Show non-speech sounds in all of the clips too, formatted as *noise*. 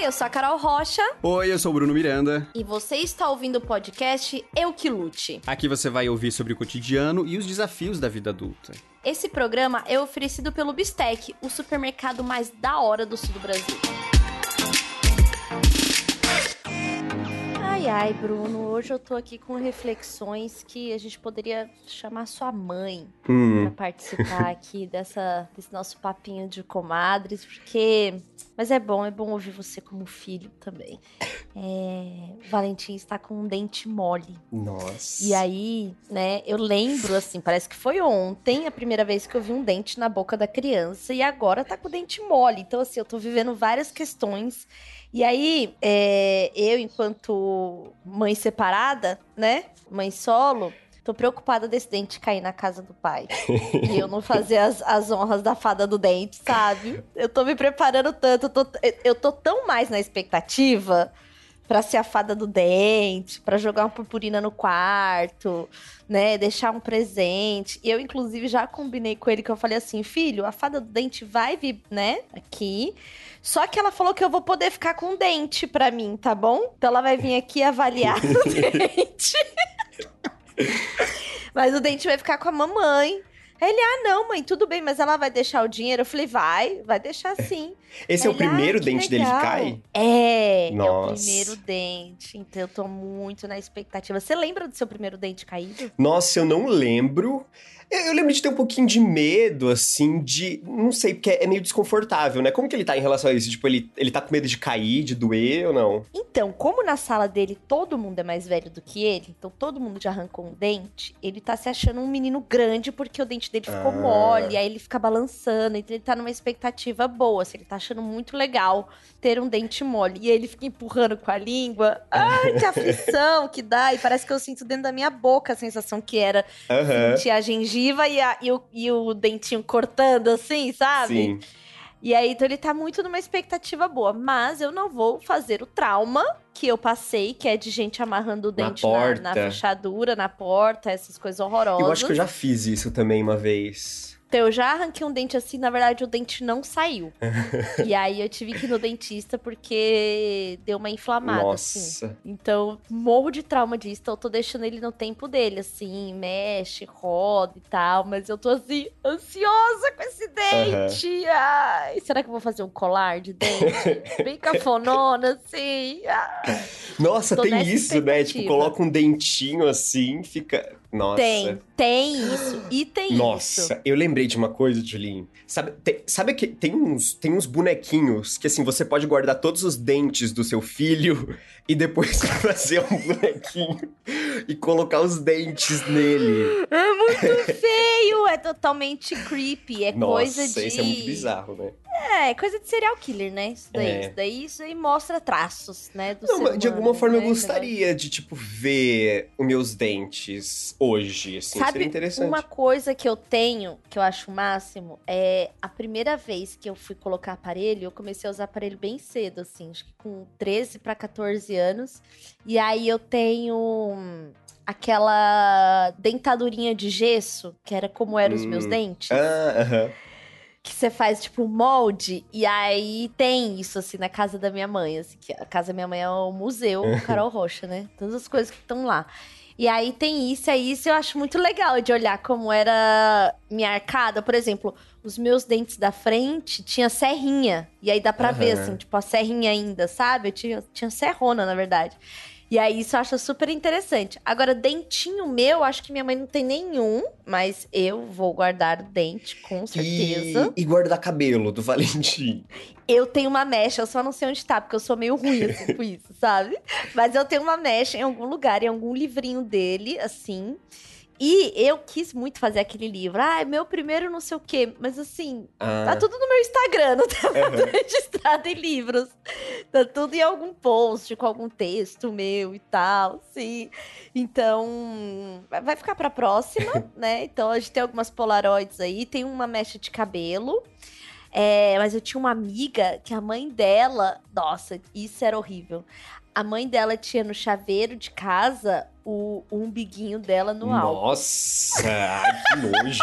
Oi, eu sou a Carol Rocha. Oi, eu sou o Bruno Miranda. E você está ouvindo o podcast Eu Que Lute. Aqui você vai ouvir sobre o cotidiano e os desafios da vida adulta. Esse programa é oferecido pelo Bistec, o supermercado mais da hora do sul do Brasil. Ai, ai, Bruno, hoje eu tô aqui com reflexões que a gente poderia chamar sua mãe hum. para participar aqui dessa, desse nosso papinho de comadres, porque. Mas é bom, é bom ouvir você como filho também. É... Valentim está com um dente mole. Nossa. E aí, né, eu lembro, assim, parece que foi ontem a primeira vez que eu vi um dente na boca da criança e agora tá com o dente mole. Então, assim, eu tô vivendo várias questões e aí, é, eu, enquanto mãe separada, né? Mãe solo, tô preocupada desse dente cair na casa do pai. *laughs* e eu não fazer as, as honras da fada do dente, sabe? Eu tô me preparando tanto, eu tô, eu tô tão mais na expectativa para ser a fada do dente, para jogar uma purpurina no quarto, né, deixar um presente. E eu inclusive já combinei com ele que eu falei assim, filho, a fada do dente vai vir, né, aqui. Só que ela falou que eu vou poder ficar com um dente para mim, tá bom? Então ela vai vir aqui avaliar o *laughs* dente. *laughs* Mas o dente vai ficar com a mamãe. Ele, ah, não, mãe, tudo bem, mas ela vai deixar o dinheiro? Eu falei, vai, vai deixar sim. Esse Ele, é o primeiro ah, dente legal. dele que cai? É, Nossa. é o primeiro dente. Então eu tô muito na expectativa. Você lembra do seu primeiro dente caído? Nossa, eu não lembro. Eu, eu lembro de ter um pouquinho de medo, assim, de. Não sei, porque é meio desconfortável, né? Como que ele tá em relação a isso? Tipo, ele, ele tá com medo de cair, de doer ou não? Então, como na sala dele todo mundo é mais velho do que ele, então todo mundo já arrancou um dente, ele tá se achando um menino grande porque o dente dele ficou Ah. mole, aí ele fica balançando, então ele tá numa expectativa boa, assim, ele tá achando muito legal ter um dente mole. E aí ele fica empurrando com a língua. Ai, que *laughs* aflição que dá! E parece que eu sinto dentro da minha boca a sensação que era Aham. sentir a gengiva e, a- e o, e o dentinho cortando, assim, sabe? Sim. E aí, então ele tá muito numa expectativa boa. Mas eu não vou fazer o trauma que eu passei, que é de gente amarrando o Na dente na, porta. na fechadura, na porta, essas coisas horrorosas. Eu acho que eu já fiz isso também uma vez. Então eu já arranquei um dente assim, na verdade o dente não saiu. *laughs* e aí eu tive que ir no dentista porque deu uma inflamada, assim. Nossa. Então, morro de trauma disso. Então, eu tô deixando ele no tempo dele, assim, mexe, roda e tal. Mas eu tô, assim, ansiosa com esse dente. Ai, será que eu vou fazer um colar de dente? *laughs* Bem cafonona, assim. Ai. Nossa, Tô tem isso, né? Tipo, coloca um dentinho assim, fica. Nossa. Tem, tem isso. E tem Nossa, isso. eu lembrei de uma coisa, Julinho. Sabe, tem, sabe que tem uns, tem uns bonequinhos que assim, você pode guardar todos os dentes do seu filho e depois *laughs* fazer um bonequinho e colocar os dentes nele. É muito feio, é totalmente creepy. É Nossa, coisa de. isso é muito bizarro, né? É, coisa de serial killer, né? Isso daí. É. Isso daí isso aí mostra traços, né? Não, mas de humano, alguma forma eu né? gostaria de, tipo, ver os meus dentes hoje, assim, Sabe seria interessante. uma coisa que eu tenho, que eu acho o máximo, é a primeira vez que eu fui colocar aparelho, eu comecei a usar aparelho bem cedo, assim, acho que com 13 para 14 anos. E aí eu tenho hum, aquela dentadurinha de gesso, que era como eram os meus Hum. dentes. Ah, aham. Que você faz tipo um molde e aí tem isso assim na casa da minha mãe, assim, que a casa da minha mãe é o museu *laughs* Carol Rocha, né? Todas as coisas que estão lá. E aí tem isso, aí isso eu acho muito legal de olhar como era minha arcada, por exemplo, os meus dentes da frente tinha serrinha. E aí dá pra ver Aham. assim, tipo a serrinha ainda, sabe? Eu tinha tinha serrona, na verdade. E aí isso eu acho super interessante. Agora, dentinho meu, acho que minha mãe não tem nenhum, mas eu vou guardar o dente, com certeza. E, e guardar cabelo do Valentim. Eu tenho uma mecha, eu só não sei onde tá, porque eu sou meio ruim assim com *laughs* isso, sabe? Mas eu tenho uma mecha em algum lugar, em algum livrinho dele, assim. E eu quis muito fazer aquele livro. Ah, é meu primeiro não sei o quê. Mas assim, Ah, tá tudo no meu Instagram, não tá aham. *laughs* registrado em livros. Tá tudo em algum post, com algum texto meu e tal, sim. Então, vai- vai ficar pra próxima, *laughs* né? Então, a gente tem algumas polaroids aí. Tem uma mecha de cabelo. É, mas eu tinha uma amiga que a mãe dela... Nossa, isso era horrível. A mãe dela tinha no chaveiro de casa o, o umbiguinho dela no álcool. Nossa, que nojo.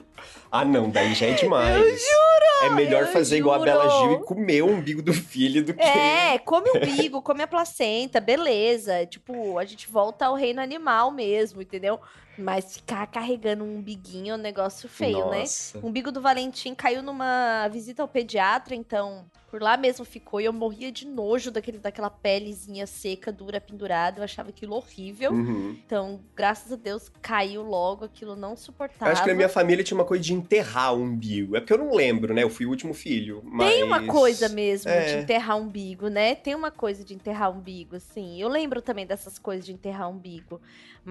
*laughs* Ah, não, daí já é demais. Eu juro! É melhor fazer igual a juro. Bela Gil e comer o umbigo do filho do que. É, come o umbigo, come a placenta, beleza. Tipo, a gente volta ao reino animal mesmo, entendeu? Mas ficar carregando um umbiguinho é um negócio feio, né? Nossa. O umbigo do Valentim caiu numa visita ao pediatra, então por lá mesmo ficou. E eu morria de nojo daquele, daquela pelezinha seca, dura, pendurada. Eu achava aquilo horrível. Uhum. Então, graças a Deus, caiu logo, aquilo não Eu suportava. acho que na minha família tinha uma coisa de enterrar o umbigo. É porque eu não lembro, né? Eu fui o último filho. Mas... Tem uma coisa mesmo É. de enterrar umbigo, né? Tem uma coisa de enterrar umbigo, assim. Eu lembro também dessas coisas de enterrar umbigo.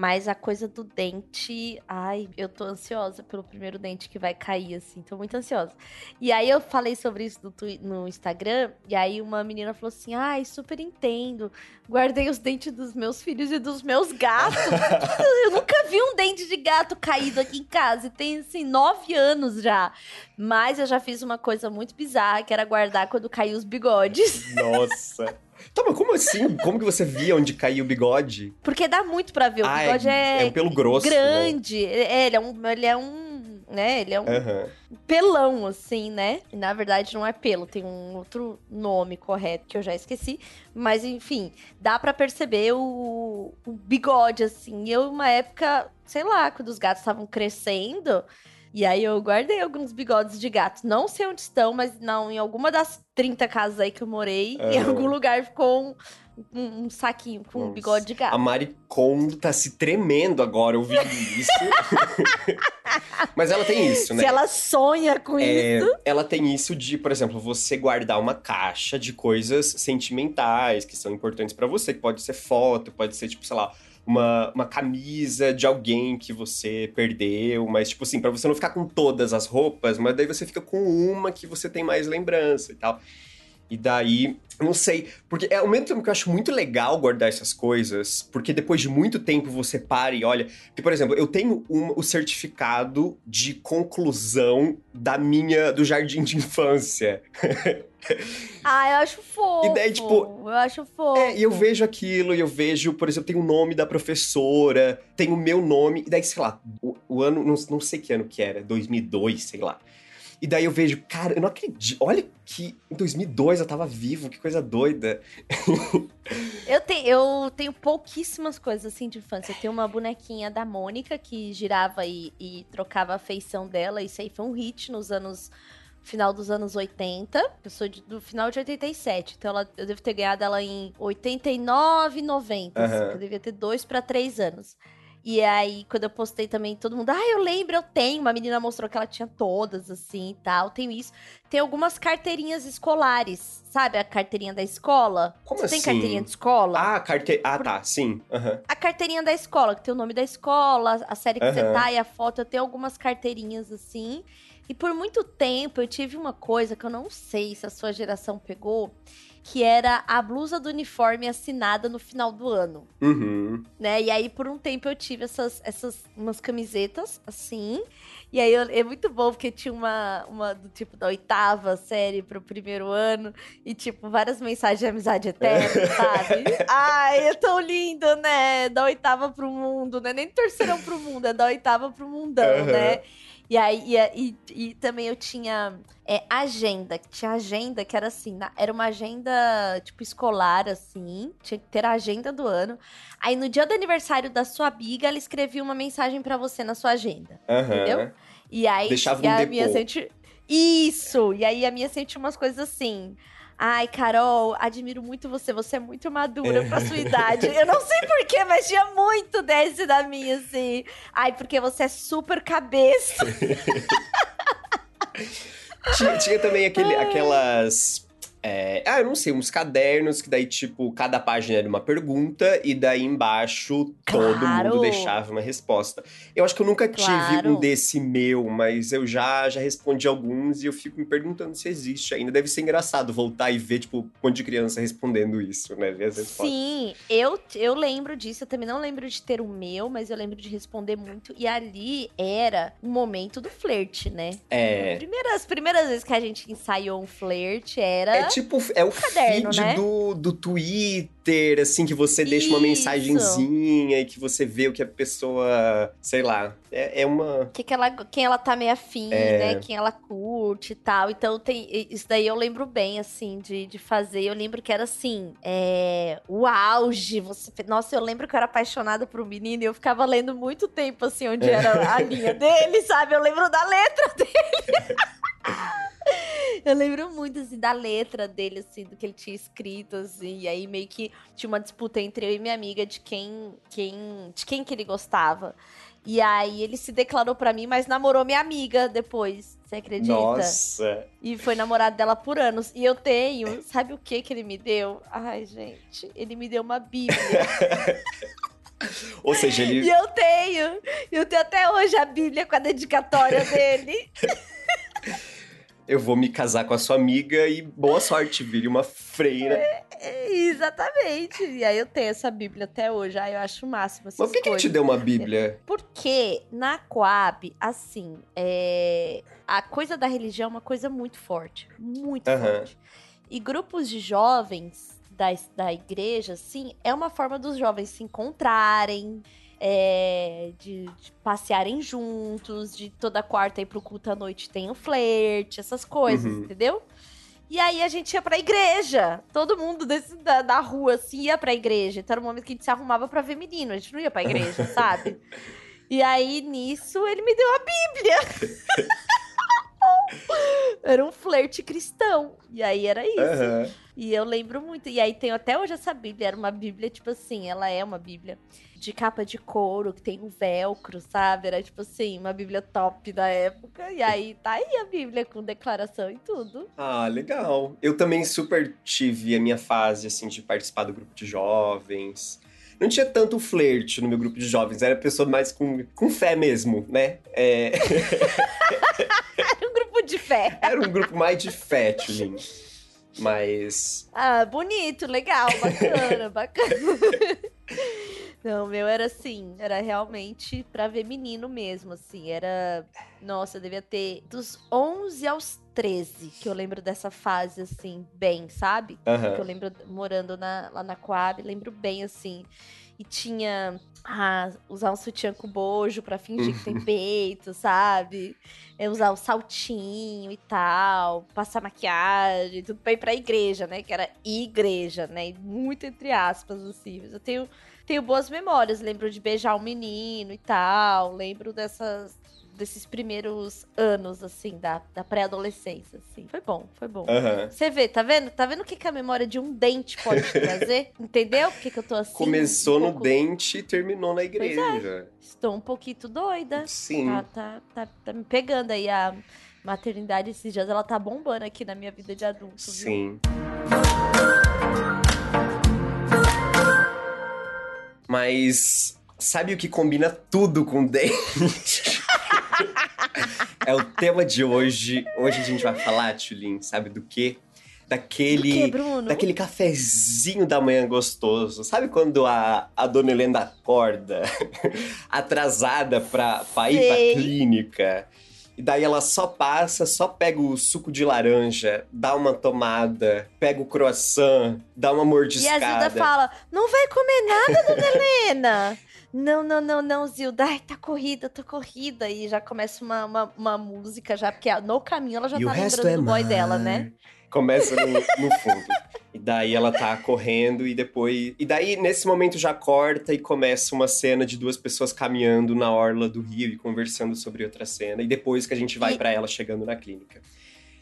Mas a coisa do dente. Ai, eu tô ansiosa pelo primeiro dente que vai cair, assim. Tô muito ansiosa. E aí eu falei sobre isso no, no Instagram. E aí uma menina falou assim: Ai, super entendo. Guardei os dentes dos meus filhos e dos meus gatos. *laughs* eu nunca vi um dente de gato caído aqui em casa. E tem, assim, nove anos já. Mas eu já fiz uma coisa muito bizarra, que era guardar quando caiu os bigodes. Nossa. Tá, mas como assim? Como que você via onde caía o bigode? Porque dá muito pra ver. O Ah, bigode é, é um pelo grosso, né? grande. É, ele é um. Ele é um. Né? Ele é um Aham. pelão, assim, né? E, na verdade, não é pelo, tem um outro nome correto que eu já esqueci. Mas, enfim, dá pra perceber o, o bigode, assim. Eu, uma época, sei lá, quando os gatos estavam crescendo. E aí eu guardei alguns bigodes de gato. Não sei onde estão, mas não, em alguma das 30 casas aí que eu morei, em algum lugar ficou um, um- um saquinho com um Nossa. bigode de gato. A Mari Kondo tá se tremendo agora ouvindo isso. *laughs* Mas ela tem isso, né? Se ela sonha com É, isso. ela tem isso de, por exemplo, você guardar uma caixa de coisas sentimentais que são importantes pra você, que pode ser foto, pode ser, tipo, sei lá, uma, uma camisa de alguém que você perdeu, mas, tipo assim, pra você não ficar com todas as roupas, mas daí você fica com uma que você tem mais lembrança e tal. E daí, não sei, porque é ao mesmo tempo que eu acho muito legal guardar essas coisas, porque depois de muito tempo você para e olha. Porque, por exemplo, eu tenho um- o certificado de conclusão da minha. do jardim de infância. *laughs* Ah, eu acho fofo. E daí, tipo, Eu acho fofo. É, e eu vejo aquilo, e eu vejo, por exemplo, tem o nome da professora, tem o meu nome, e daí, sei lá, o, o ano, não, não sei que ano que era, 2002, sei lá. E daí eu vejo, cara, eu não acredito, olha que em 2002 eu tava vivo, que coisa doida. *laughs* Eu, tenho, eu tenho pouquíssimas coisas assim de infância. Eu tenho uma bonequinha da Mônica que girava e, e trocava a feição dela. Isso aí foi um hit nos anos. Final dos anos 80. Eu sou de- do final de 87. Então ela, eu devo ter ganhado ela em 89, 90. assim, Aham. que eu devia ter dois pra três anos. E aí, quando eu postei também, todo mundo, ah, eu lembro, eu tenho. Uma menina mostrou que ela tinha todas, assim e tal. Tenho isso. Tem algumas carteirinhas escolares. Sabe a carteirinha da escola? Como Você tem assim? carteirinha de escola? Ah, carte... Ah, tá, sim. aham. A carteirinha da escola, que tem o nome da escola, a série que você Aham. tá e a foto. Eu tenho algumas carteirinhas assim. E por muito tempo eu tive uma coisa que eu não sei se a sua geração pegou, que era a blusa do uniforme assinada no final do ano, Uhum. né? E aí por um tempo eu tive essas, essas umas camisetas assim. E aí eu- é muito bom porque tinha uma, uma do tipo da oitava série pro primeiro ano e tipo várias mensagens de amizade eterna, sabe? *laughs* Ai, é tão lindo, né? Da oitava pro mundo, né? Nem do terceirão pro mundo, é da oitava pro mundão, Aham. né? E aí, e, e, e também eu tinha é, agenda, que tinha agenda que era assim, na- era uma agenda, tipo, escolar, assim, tinha que ter a agenda do ano. Aí no dia do aniversário da sua amiga, ela escrevia uma mensagem pra você na sua agenda. Aham. Entendeu? E aí Deixava e um a minha depô. sente... Isso! E aí a minha sentiu umas coisas assim. Ai, Carol, admiro muito você. Você é muito madura pra sua idade. Eu não sei porquê, mas tinha muito desse da minha, assim. Ai, porque você é super cabeça. *laughs* Tinha, tinha também aquele, aquelas. É, ah, eu não sei, uns cadernos que daí, tipo, cada página era uma pergunta e daí embaixo todo Claro. mundo deixava uma resposta. Eu acho que eu nunca tive Claro. um desse meu, mas eu já, já respondi alguns e eu fico me perguntando se existe ainda. Deve ser engraçado voltar e ver, tipo, um monte de criança respondendo isso, né? Ver as respostas. Sim, eu, eu lembro disso. Eu também não lembro de ter o meu, mas eu lembro de responder muito. E ali era o momento do flerte, né? É. Primeiras, as primeiras vezes que a gente ensaiou um flerte era. É tipo, é o caderno, feed né? do, do Twitter, assim, que você deixa uma Isso. mensagenzinha e que você vê o que a pessoa, sei lá, é, é uma... que que ela, quem ela tá meio afim, É. né? Quem ela curte e tal. Então tem. Isso daí eu lembro bem, assim, de, de fazer. Eu lembro que era assim, é, o auge. Você, nossa, eu lembro que eu era apaixonada por um menino e eu ficava lendo muito tempo, assim, onde era a linha dele, sabe? Eu lembro da letra *laughs* dele. *laughs* Eu lembro muito, assim, da letra dele, assim, do que ele tinha escrito, assim. E aí meio que tinha uma disputa entre eu e minha amiga de quem, quem, de quem que ele gostava. E aí ele se declarou pra mim, mas namorou minha amiga depois. Você acredita? Nossa. E foi namorado dela por anos. E eu tenho, sabe o que que ele me deu? Ai, gente, ele me deu uma bíblia. *laughs* Ou seja, e ele... eu tenho. Eu tenho até hoje a bíblia com a dedicatória dele. *laughs* Eu vou me casar com a sua amiga e boa sorte, vire uma freira. É, Exatamente. E aí eu tenho essa bíblia até hoje. Ai, eu acho o máximo Mas por que, que ele te deu uma bíblia? Porque na Coab, assim, é... a coisa da religião é uma coisa muito forte. Muito Aham. forte. E grupos de jovens da, da igreja, assim, é uma forma dos jovens se encontrarem, é, de, de passearem juntos, de toda quarta ir pro culto à noite tem um flerte, essas coisas, Uhum. entendeu? E aí a gente ia pra igreja. Todo mundo desse, da, da rua, assim, ia pra igreja. Então era o momento que a gente se arrumava pra ver menino. A gente não ia pra igreja, *laughs* sabe? E aí, nisso, ele me deu a Bíblia. *laughs* era um flerte cristão. E aí era isso. Aham. E eu lembro muito. E aí tenho até hoje essa Bíblia. Era uma Bíblia, tipo assim, ela é uma Bíblia de capa de couro, que tem um velcro, sabe? Era tipo assim, uma Bíblia top da época. E aí tá aí a Bíblia com declaração e tudo. Ah, legal. Eu também super tive a minha fase, assim, de participar do grupo de jovens. Não tinha tanto flerte no meu grupo de jovens, era pessoa mais com, com fé mesmo, né? É, *laughs* Era um grupo de fé. era um grupo mais de fé, Tulin. Mas. Ah, bonito, legal, bacana, *laughs* bacana. Não, o meu era assim, era realmente pra ver menino mesmo, assim, era... Nossa, eu devia ter dos 11 aos 13, que eu lembro dessa fase, assim, bem, sabe? Que eu lembro morando na- lá na Coab, lembro bem, assim. E tinha... Ah, usar um sutiã com bojo pra fingir que tem peito, sabe? É usar o saltinho e tal, passar maquiagem, tudo pra ir pra igreja, né? Que era igreja, né? Muito entre aspas, assim. Mas eu tenho, tenho boas memórias. Lembro de beijar um menino e tal. Lembro dessas, desses primeiros anos, assim, da, da pré-adolescência, assim. Foi bom, foi bom. Aham. Você vê, tá vendo? Tá vendo o que, que a memória de um dente pode trazer? *laughs* Entendeu? Por que, que eu tô assim? Começou um no pouco- dente e terminou na igreja. Estou um pouquinho doida. Sim. Tá, tá, tá, tá me pegando aí a maternidade esses dias. Ela tá bombando aqui na minha vida de adulto. viu? Mas sabe o que combina tudo com dente? *laughs* é o tema de hoje. Hoje a gente vai falar, Tulin, sabe do quê? Daquele. que? Daquele cafezinho da manhã gostoso. Sabe quando a, a dona Helena acorda *laughs* atrasada pra, pra ir pra clínica? E daí ela só passa, só pega o suco de laranja, dá uma tomada, pega o croissant, dá uma E a mordiscada. Zilda fala: Não vai comer nada, dona Helena. *laughs* Não, não, não, não, Zilda. Ai, tá corrida, tá corrida. E já começa uma, uma, uma música já, porque no caminho ela já E tá lembrando é do boy mar. dela, né? Começa no, no fundo. E daí ela tá correndo e depois. E daí, nesse momento, já corta e começa uma cena de duas pessoas caminhando na orla do rio e conversando sobre outra cena. E depois que a gente vai E- pra ela chegando na clínica.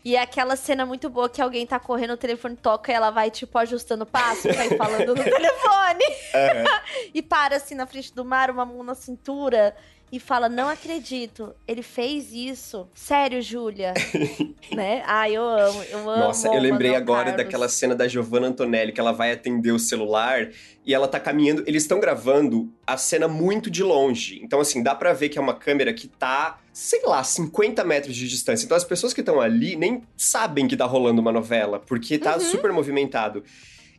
E é aquela cena muito boa que alguém tá correndo, o telefone toca e ela vai, tipo, ajustando o passo ir falando no *laughs* telefone. Aham. *laughs* E para assim na frente do mar, uma mão na cintura. E fala, não acredito, ele fez isso. Sério, Júlia? *laughs* né? Ai, eu amo, eu amo. Nossa, eu lembrei agora Carlos. daquela cena da Giovanna Antonelli, que ela vai atender o celular e ela tá caminhando. Eles estão gravando a cena muito de longe. Então, assim, dá pra ver que é uma câmera que tá, sei lá, 50 metros de distância. Então, as pessoas que estão ali nem sabem que tá rolando uma novela, porque tá Uhum. super movimentado.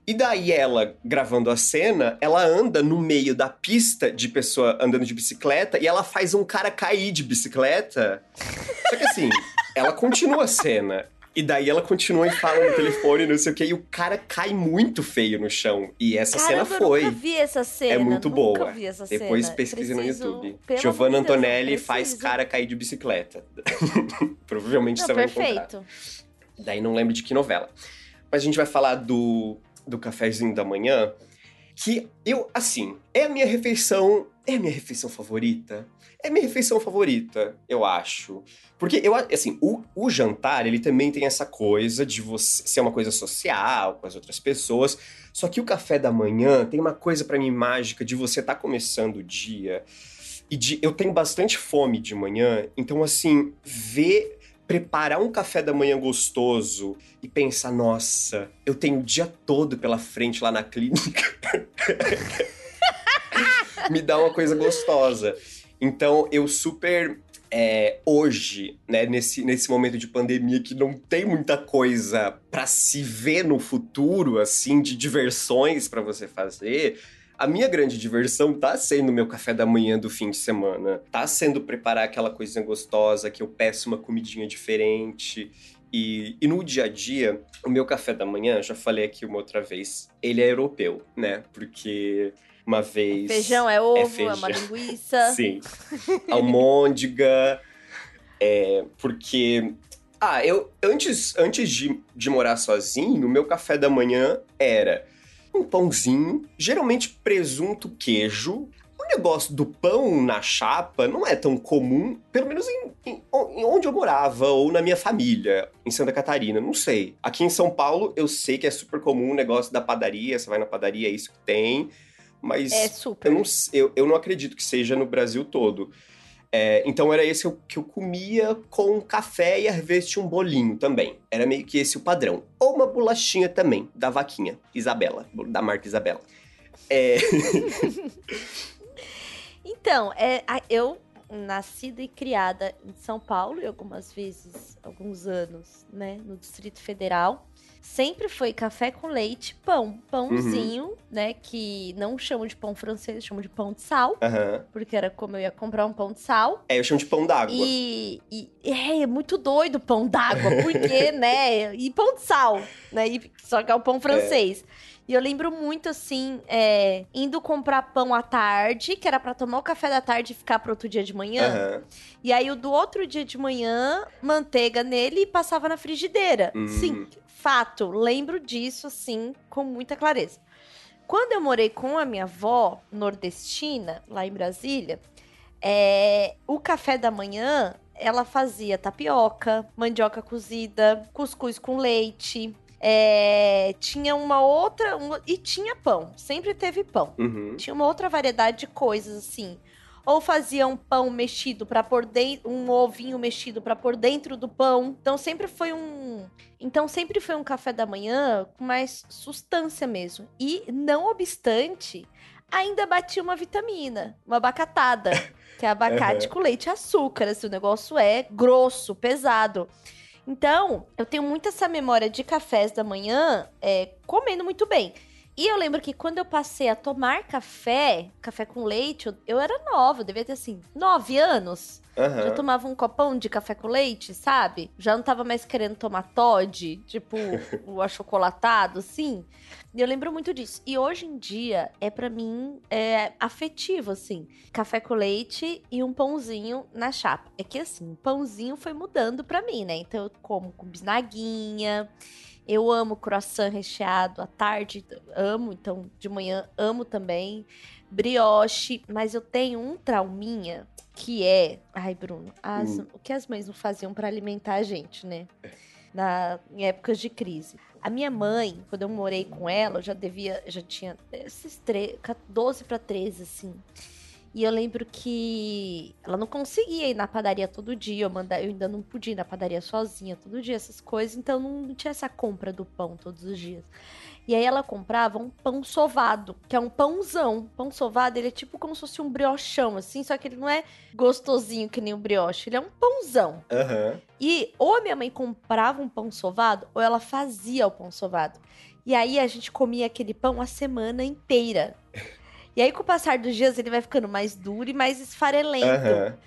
E daí ela, gravando a cena, ela anda no meio da pista de pessoa andando de bicicleta e ela faz um cara cair de bicicleta. Só que assim, *laughs* ela continua a cena. E daí ela continua e fala no telefone, não sei o que, e o cara cai muito feio no chão. E essa Caramba, cena foi. Eu nunca vi essa cena. É muito boa. Vi essa Depois cena. pesquise no Preciso- YouTube. pelo Giovanna Deus, Antonelli faz cara cair de bicicleta. *laughs* Provavelmente Não, você vai encontrar. perfeito. Daí não lembro de que novela. Mas a gente vai falar do, do cafezinho da manhã, que eu, assim, é a minha refeição. É a minha refeição favorita? É a minha refeição favorita, eu acho. Porque eu, assim, o, o jantar, ele também tem essa coisa de você ser uma coisa social com as outras pessoas. Só que o café da manhã tem uma coisa pra mim mágica de você estar começando o dia e de eu tenho bastante fome de manhã, então assim, ver preparar um café da manhã gostoso e pensar, nossa, eu tenho o dia todo pela frente lá na clínica. *laughs* Me dá uma coisa gostosa. Então, eu super é, hoje, né, nesse, nesse momento de pandemia que não tem muita coisa pra se ver no futuro, assim, de diversões pra você fazer, a minha grande diversão tá sendo o meu café da manhã do fim de semana. Tá sendo preparar aquela coisinha gostosa, que eu peço uma comidinha diferente. E, e no dia a dia, o meu café da manhã, já falei aqui uma outra vez, ele é europeu, né? Porque uma vez. Feijão é ovo, é, feijão. uma linguiça. *laughs* Sim. Almôndega. É, porque. Ah, eu antes, antes de, de morar sozinho, o meu café da manhã era um pãozinho, geralmente presunto, queijo. O negócio do pão na chapa não é tão comum, pelo menos em, em- em onde eu morava ou na minha família, em Santa Catarina, não sei. Aqui em São Paulo, eu sei que é super comum o negócio da padaria, você vai na padaria, é isso que tem, mas É eu não, eu, eu não acredito que seja no Brasil todo. É, então era esse que eu comia com café e às vezes tinha um bolinho também. Era meio que esse o padrão. Ou uma bolachinha também, da vaquinha, Isabela, da marca Isabela. É, *laughs* Então, é, eu nascida e criada em São Paulo e algumas vezes, alguns anos, né, no Distrito Federal. Sempre foi café com leite, pão, pãozinho, Uhum. né, que não chamam de pão francês, chamam de pão de sal, aham. porque era como eu ia comprar um pão de sal. é, eu chamo de pão d'água. E, e é, é muito doido pão d'água, porque, *laughs* né? E pão de sal, né? E, só que é o pão francês. E eu lembro muito, assim, é, indo comprar pão à tarde, que era pra tomar o café da tarde e ficar pro outro dia de manhã. Aham. E aí, o do outro dia de manhã, manteiga nele e passava na frigideira. Hum. Sim, fato. Lembro disso, assim, com muita clareza. Quando eu morei com a minha avó nordestina, lá em Brasília, é, o café da manhã, ela fazia tapioca, mandioca cozida, cuscuz com leite. É, tinha uma outra. uma- e tinha pão. Sempre teve pão Uhum. tinha uma outra variedade de coisas assim. Ou fazia um pão mexido para pôr dentro, um ovinho mexido para pôr dentro do pão. Então sempre foi um, então sempre foi um café da manhã com mais substância mesmo. E não obstante, ainda batia uma vitamina, uma abacatada, que é *laughs* abacate Uhum. com leite e açúcar. Assim, o negócio é grosso, pesado. Então, eu tenho muito essa memória de cafés da manhã é, comendo muito bem. E eu lembro que quando eu passei a tomar café, café com leite, eu, eu era nova, eu devia ter assim, nove anos. Já Aham. tomava um copão de café com leite, sabe? Já não tava mais querendo tomar Todd, tipo *laughs* o achocolatado, assim. E eu lembro muito disso. E hoje em dia, é pra mim é afetivo, assim. Café com leite e um pãozinho na chapa. É que assim, o pãozinho foi mudando pra mim, né? Então eu como com bisnaguinha. Eu amo croissant recheado à tarde, amo, então de manhã amo também. Brioche, mas eu tenho um trauminha que é. Ai, Bruno, as- Hum. o que as mães não faziam pra alimentar a gente, né? Na, em épocas de crise. A minha mãe, quando eu morei com ela, eu já devia, já tinha esses tre- 12 para 13, assim. E eu lembro que ela não conseguia ir na padaria todo dia, eu, manda, eu ainda não podia ir na padaria sozinha todo dia, essas coisas, então não, tinha essa compra do pão todos os dias. E aí ela comprava um pão sovado, que é um pãozão. Pão sovado, ele é tipo como se fosse um briochão, assim, só que ele não é gostosinho que nem o brioche, ele é um pãozão. Aham. E ou a minha mãe comprava um pão sovado, ou ela fazia o pão sovado. E aí a gente comia aquele pão a semana inteira. E aí, com o passar dos dias, ele vai ficando mais duro e mais esfarelento. Aham.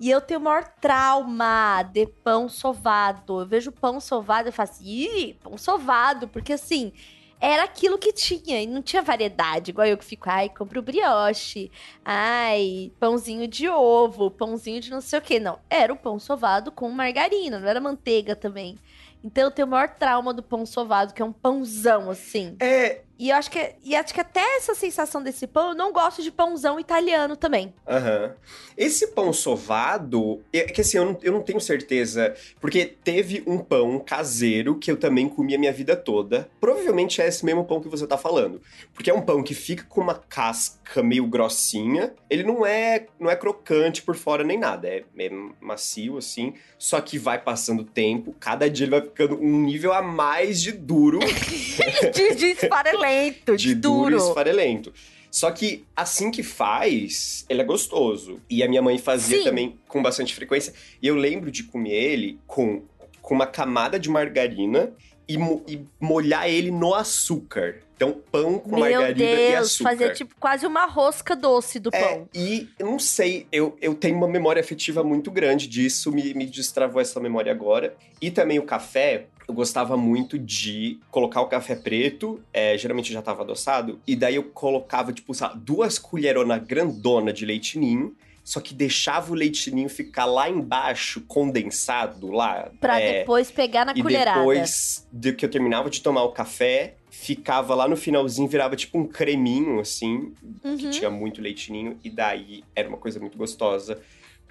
E eu tenho o maior trauma de pão sovado. Eu vejo pão sovado e faço assim, ih, pão sovado, porque assim, era aquilo que tinha e não tinha variedade, igual eu que fico, ai, compro brioche, ai, pãozinho de ovo, pãozinho de não sei o que. Não, era o pão sovado com margarina, não era manteiga também. Então eu tenho o maior trauma do pão sovado, que é um pãozão, assim. É, E eu acho que, e acho que até essa sensação desse pão, eu não gosto de pãozão italiano também. Aham. Esse pão sovado, é que assim, eu não, eu não tenho certeza, porque teve um pão caseiro que eu também comi a minha vida toda. Provavelmente é esse mesmo pão que você tá falando. Porque é um pão que fica com uma casca meio grossinha. Ele não é, não é crocante por fora nem nada, é, é macio assim. Só que vai passando o tempo, cada dia ele vai ficando um nível a mais de duro. *laughs* de, de esfarelento, de, de duro e duro. esfarelento. Só que assim que faz, ele é gostoso. E a minha mãe fazia Sim. também com bastante frequência. E eu lembro de comer ele com, com uma camada de margarina e, e molhar ele no açúcar. Então, pão com Meu margarina e Deus, açúcar. fazer tipo quase uma rosca doce do É, pão. e eu não sei, eu, eu tenho uma memória afetiva muito grande disso, me, me destravou essa memória agora. E também o café, eu gostava muito de colocar o café preto, é, geralmente já estava adoçado, e daí eu colocava, tipo, sabe, duas colheronas grandona de leite ninho, só que deixava o leite ninho ficar lá embaixo, condensado, lá. Pra é, depois pegar na e colherada. depois de que eu terminava de tomar o café, ficava lá no finalzinho, virava tipo um creminho, assim, que Uhum. tinha muito leitinho, e daí era uma coisa muito gostosa.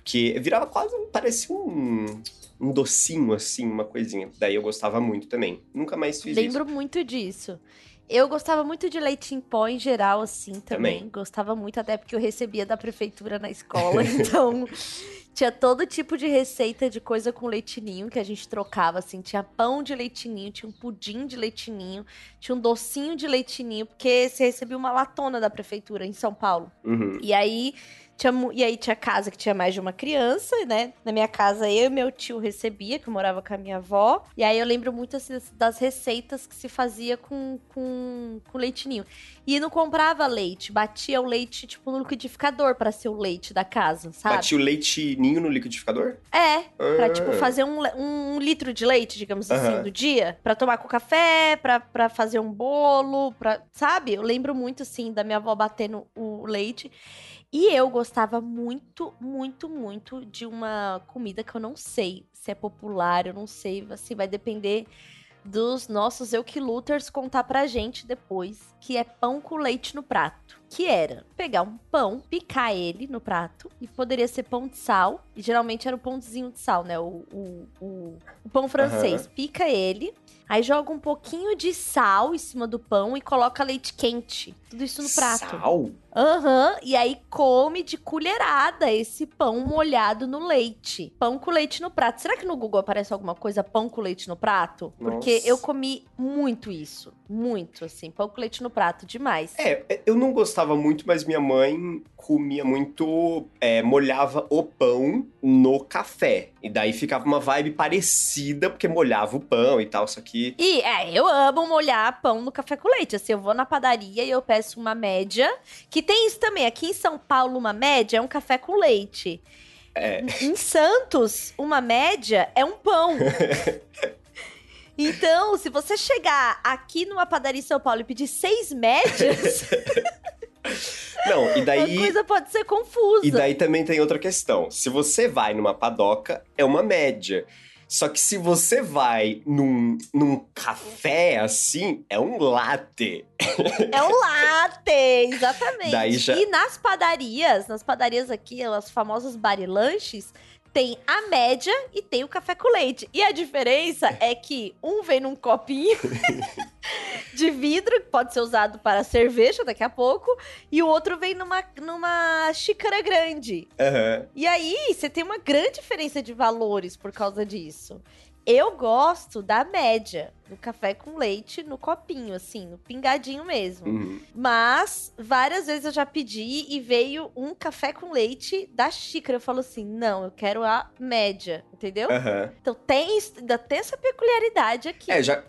Porque virava quase, parecia um, um docinho, assim, uma coisinha. Daí eu gostava muito também. Nunca mais fiz Lembro muito disso. Eu gostava muito de leite em pó em geral, assim, também. Também. Gostava muito, até porque eu recebia da prefeitura na escola. *laughs* então, tinha todo tipo de receita de coisa com leitinho que a gente trocava, assim. Tinha pão de leitinho, tinha um pudim de leitinho, tinha um docinho de leitinho, porque você recebia uma latona da prefeitura em São Paulo. isso. Uhum. E aí tinha, e aí tinha casa que tinha mais de uma criança, né? Na minha casa eu e meu tio recebia, que eu morava com a minha avó. E aí eu lembro muito assim, das- receitas que se fazia com, com, com leitinho. E não comprava leite, batia o leite tipo no liquidificador pra ser o leite da casa, sabe? Batia o leite ninho no liquidificador? É, pra, Ah. tipo, fazer um, um litro de leite, digamos assim, Aham. do dia. Pra tomar com café, pra, pra fazer um bolo, pra... Sabe? Eu lembro muito, assim, da minha avó batendo o leite. E eu gostava muito, muito, muito de uma comida que eu não sei se é popular, eu não sei, assim, vai depender dos nossos Eukiluters contar pra gente depois, que é pão com leite no prato. Que era pegar um pão, picar ele no prato, e poderia ser pão de sal, e geralmente era o pãozinho de sal, né? O, o, o, o pão francês. Pica ele, aí joga um pouquinho de sal em cima do pão e coloca leite quente. Tudo isso no prato. Sal? Aham, e aí come de colherada esse pão molhado no leite. Pão com leite no prato. Será que no Google aparece alguma coisa pão com leite no prato? Porque Nossa. eu comi muito isso. Muito, assim. Pão com leite no prato, demais. É, eu não gostava muito, mas minha mãe comia muito, é, molhava o pão no café. E daí ficava uma vibe parecida, porque molhava o pão e tal, só que... E é, eu amo molhar pão no café com leite. Assim, eu vou na padaria e eu peço uma média. Que tem isso também. Aqui em São Paulo, uma média é um café com leite. É. Em Santos, uma média é um pão. *laughs* Então, se você chegar aqui numa padaria em São Paulo e pedir seis médias, *laughs* Não, e a daí... coisa pode ser confusa. E daí também tem outra questão. Se você vai numa padoca, é uma média. Só que se você vai num, num café assim, é um latte. É um latte, exatamente. Já- E nas padarias, nas padarias aqui, as famosas barilanches, tem a média e tem o café com leite. E a diferença é que um vem num copinho *laughs* de vidro, que pode ser usado para cerveja daqui a pouco, e o outro vem numa, numa xícara grande. Aham. E aí, você tem uma grande diferença de valores por causa disso. Eu gosto da média. No café com leite, no copinho, assim, no pingadinho mesmo. Uhum. Mas várias vezes eu já pedi e veio um café com leite da xícara. Eu falo assim: não, eu quero a média, entendeu? Aham. Então tem, ainda tem essa peculiaridade aqui. É, já,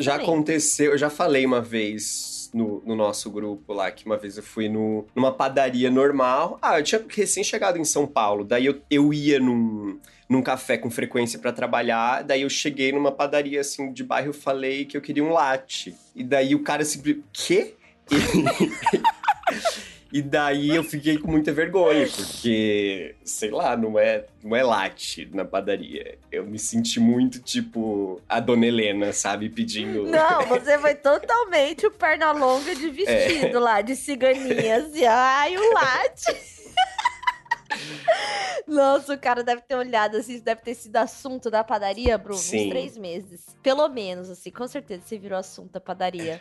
já também. aconteceu, eu já falei uma vez no, no nosso grupo lá, que uma vez eu fui no, numa padaria normal. Ah, eu tinha recém chegado em São Paulo, daí eu, eu ia num, num café com frequência pra trabalhar, daí eu cheguei numa padaria assim de bairro, falei que eu queria um latte. E daí o cara simplesmente, quê? E, *laughs* e daí eu fiquei com muita vergonha, porque, sei lá, não é, não é latte na padaria. Eu me senti muito tipo a dona Helena, sabe, pedindo. *laughs* Não, você foi totalmente o perna longa de vestido lá, de ciganinha, assim, ai, o latte. *laughs* *laughs* Nossa, o cara deve ter olhado assim, isso deve ter sido assunto da padaria, Bruno, Sim. uns três meses. Pelo menos, assim, com certeza você virou assunto da padaria.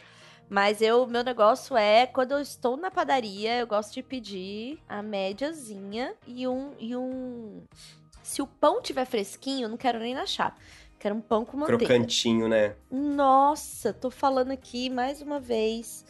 Mas eu, meu negócio é, quando eu estou na padaria, eu gosto de pedir a médiazinha e um, e um... Se o pão tiver fresquinho, eu não quero nem na chapa. Quero um pão com manteiga. Crocantinho, né? Nossa, tô falando aqui mais uma vez.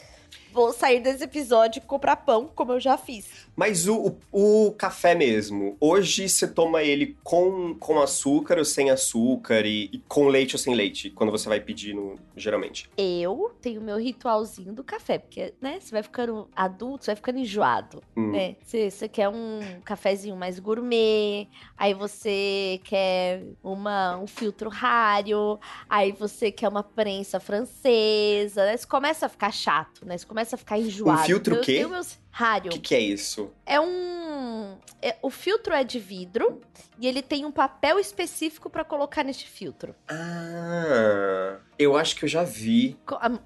Vou sair desse episódio e comprar pão, como eu já fiz. Mas o, o, o café mesmo, hoje você toma ele com, com açúcar ou sem açúcar e, e com leite ou sem leite, quando você vai pedir, no, geralmente. Eu tenho meu ritualzinho do café, porque, né, você vai ficando adulto, você vai ficando enjoado, Hum. né? Você, você quer um cafezinho mais gourmet, aí você quer uma, um filtro raro, aí você quer uma prensa francesa, né? Você começa a ficar chato, né? Você começa a ficar enjoado. filtro eu quê? tenho meus raro. O que, que é isso? É um. é- o filtro é de vidro e ele tem um papel específico pra colocar neste filtro. Ah, eu acho que eu já vi.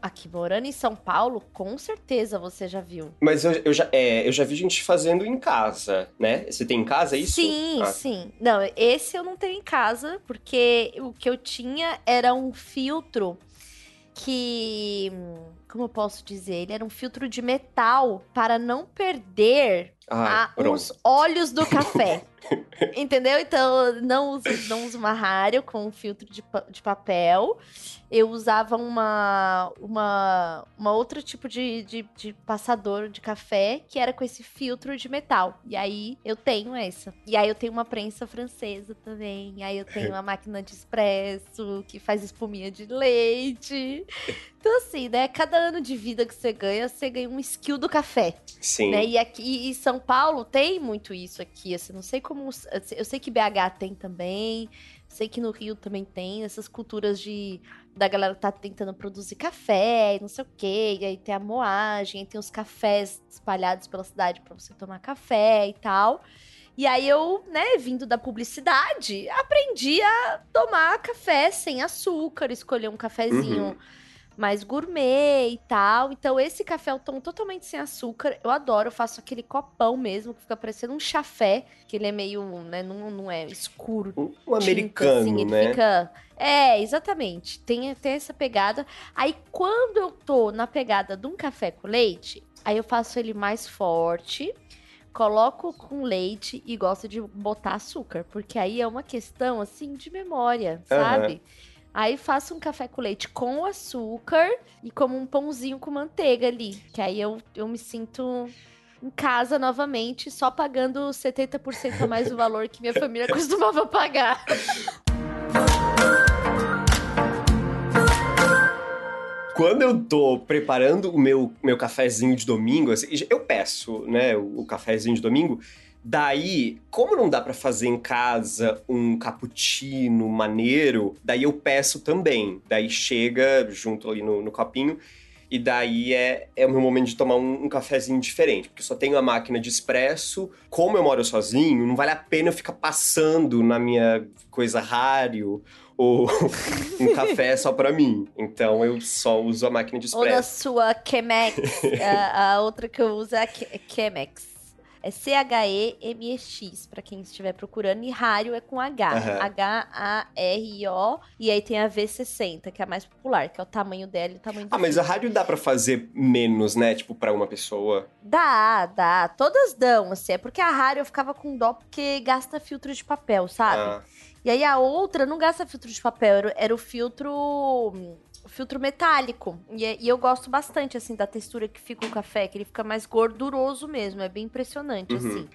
Aqui morando em São Paulo, com certeza você já viu. Mas eu, eu já, é, eu já vi gente fazendo em casa, né? Você tem em casa isso? Sim, Ah, sim. Não, esse eu não tenho em casa, porque o que eu tinha era um filtro que. Como eu posso dizer? Ele era um filtro de metal para não perder Ah, a- os óleos do *laughs* café. Entendeu? Então, não uso, não uso uma rádio com um filtro de, de papel. Eu usava uma, uma, uma outro tipo de, de, de passador de café que era com esse filtro de metal. E aí eu tenho essa. E aí eu tenho uma prensa francesa também. E aí eu tenho uma máquina de espresso que faz espuminha de leite. Então, assim, né? Cada ano de vida que você ganha, você ganha um skill do café Sim. né? E aqui em São Paulo tem muito isso aqui, assim, não sei como, eu sei que BH tem também, sei que no Rio também tem essas culturas de da galera tá tentando produzir café, e não sei o quê, e aí tem a moagem, tem os cafés espalhados pela cidade pra você tomar café e tal. E aí eu, né, vindo da publicidade, aprendi a tomar café sem açúcar, escolher um cafezinho Uhum. Mais gourmet e tal. Então, esse café eu tomo totalmente sem açúcar. Eu adoro, eu faço aquele copão mesmo, que fica parecendo um chafé, que ele é meio, né, não, não é escuro. Um, um tinta, americano, assim, né? Fica... É, exatamente. Tem, tem essa pegada. Aí, quando eu tô na pegada de um café com leite, aí eu faço ele mais forte, coloco com leite e gosto de botar açúcar, porque aí é uma questão, assim, de memória, Aham. sabe? Aí faço um café com leite com açúcar e como um pãozinho com manteiga ali. Que aí eu, eu me sinto em casa novamente, só pagando 70% a mais do valor que minha família *laughs* costumava pagar. Quando eu tô preparando o meu, meu cafezinho de domingo, assim, eu peço, né, o, o cafezinho de domingo. Daí, como não dá pra fazer em casa um cappuccino maneiro, daí eu peço também. Daí chega junto ali no, no copinho. E daí é, é o meu momento de tomar um, um cafezinho diferente. Porque eu só tenho a máquina de expresso. Como eu moro sozinho, não vale a pena eu ficar passando na minha coisa rário ou *laughs* um café só pra mim. Então eu só uso a máquina de Ou na sua Chemex. *laughs* a, a outra que eu uso é a Che- Chemex. É C-H-E-M-E-X, pra quem estiver procurando. E Rario é com H. Aham. H-A-R-I-O. E aí tem a V60, que é a mais popular, que é o tamanho dela e o tamanho do Ah, mas a rádio dá pra fazer menos, né? Tipo, pra uma pessoa. Dá, dá. Todas dão, assim. É porque a Rario eu ficava com dó porque gasta filtro de papel, sabe? Ah, E aí a outra não gasta filtro de papel, era, era o filtro hum, filtro metálico. E, é- e eu gosto bastante, assim, da textura que fica o café, que ele fica mais gorduroso mesmo. É bem impressionante, Uhum. assim.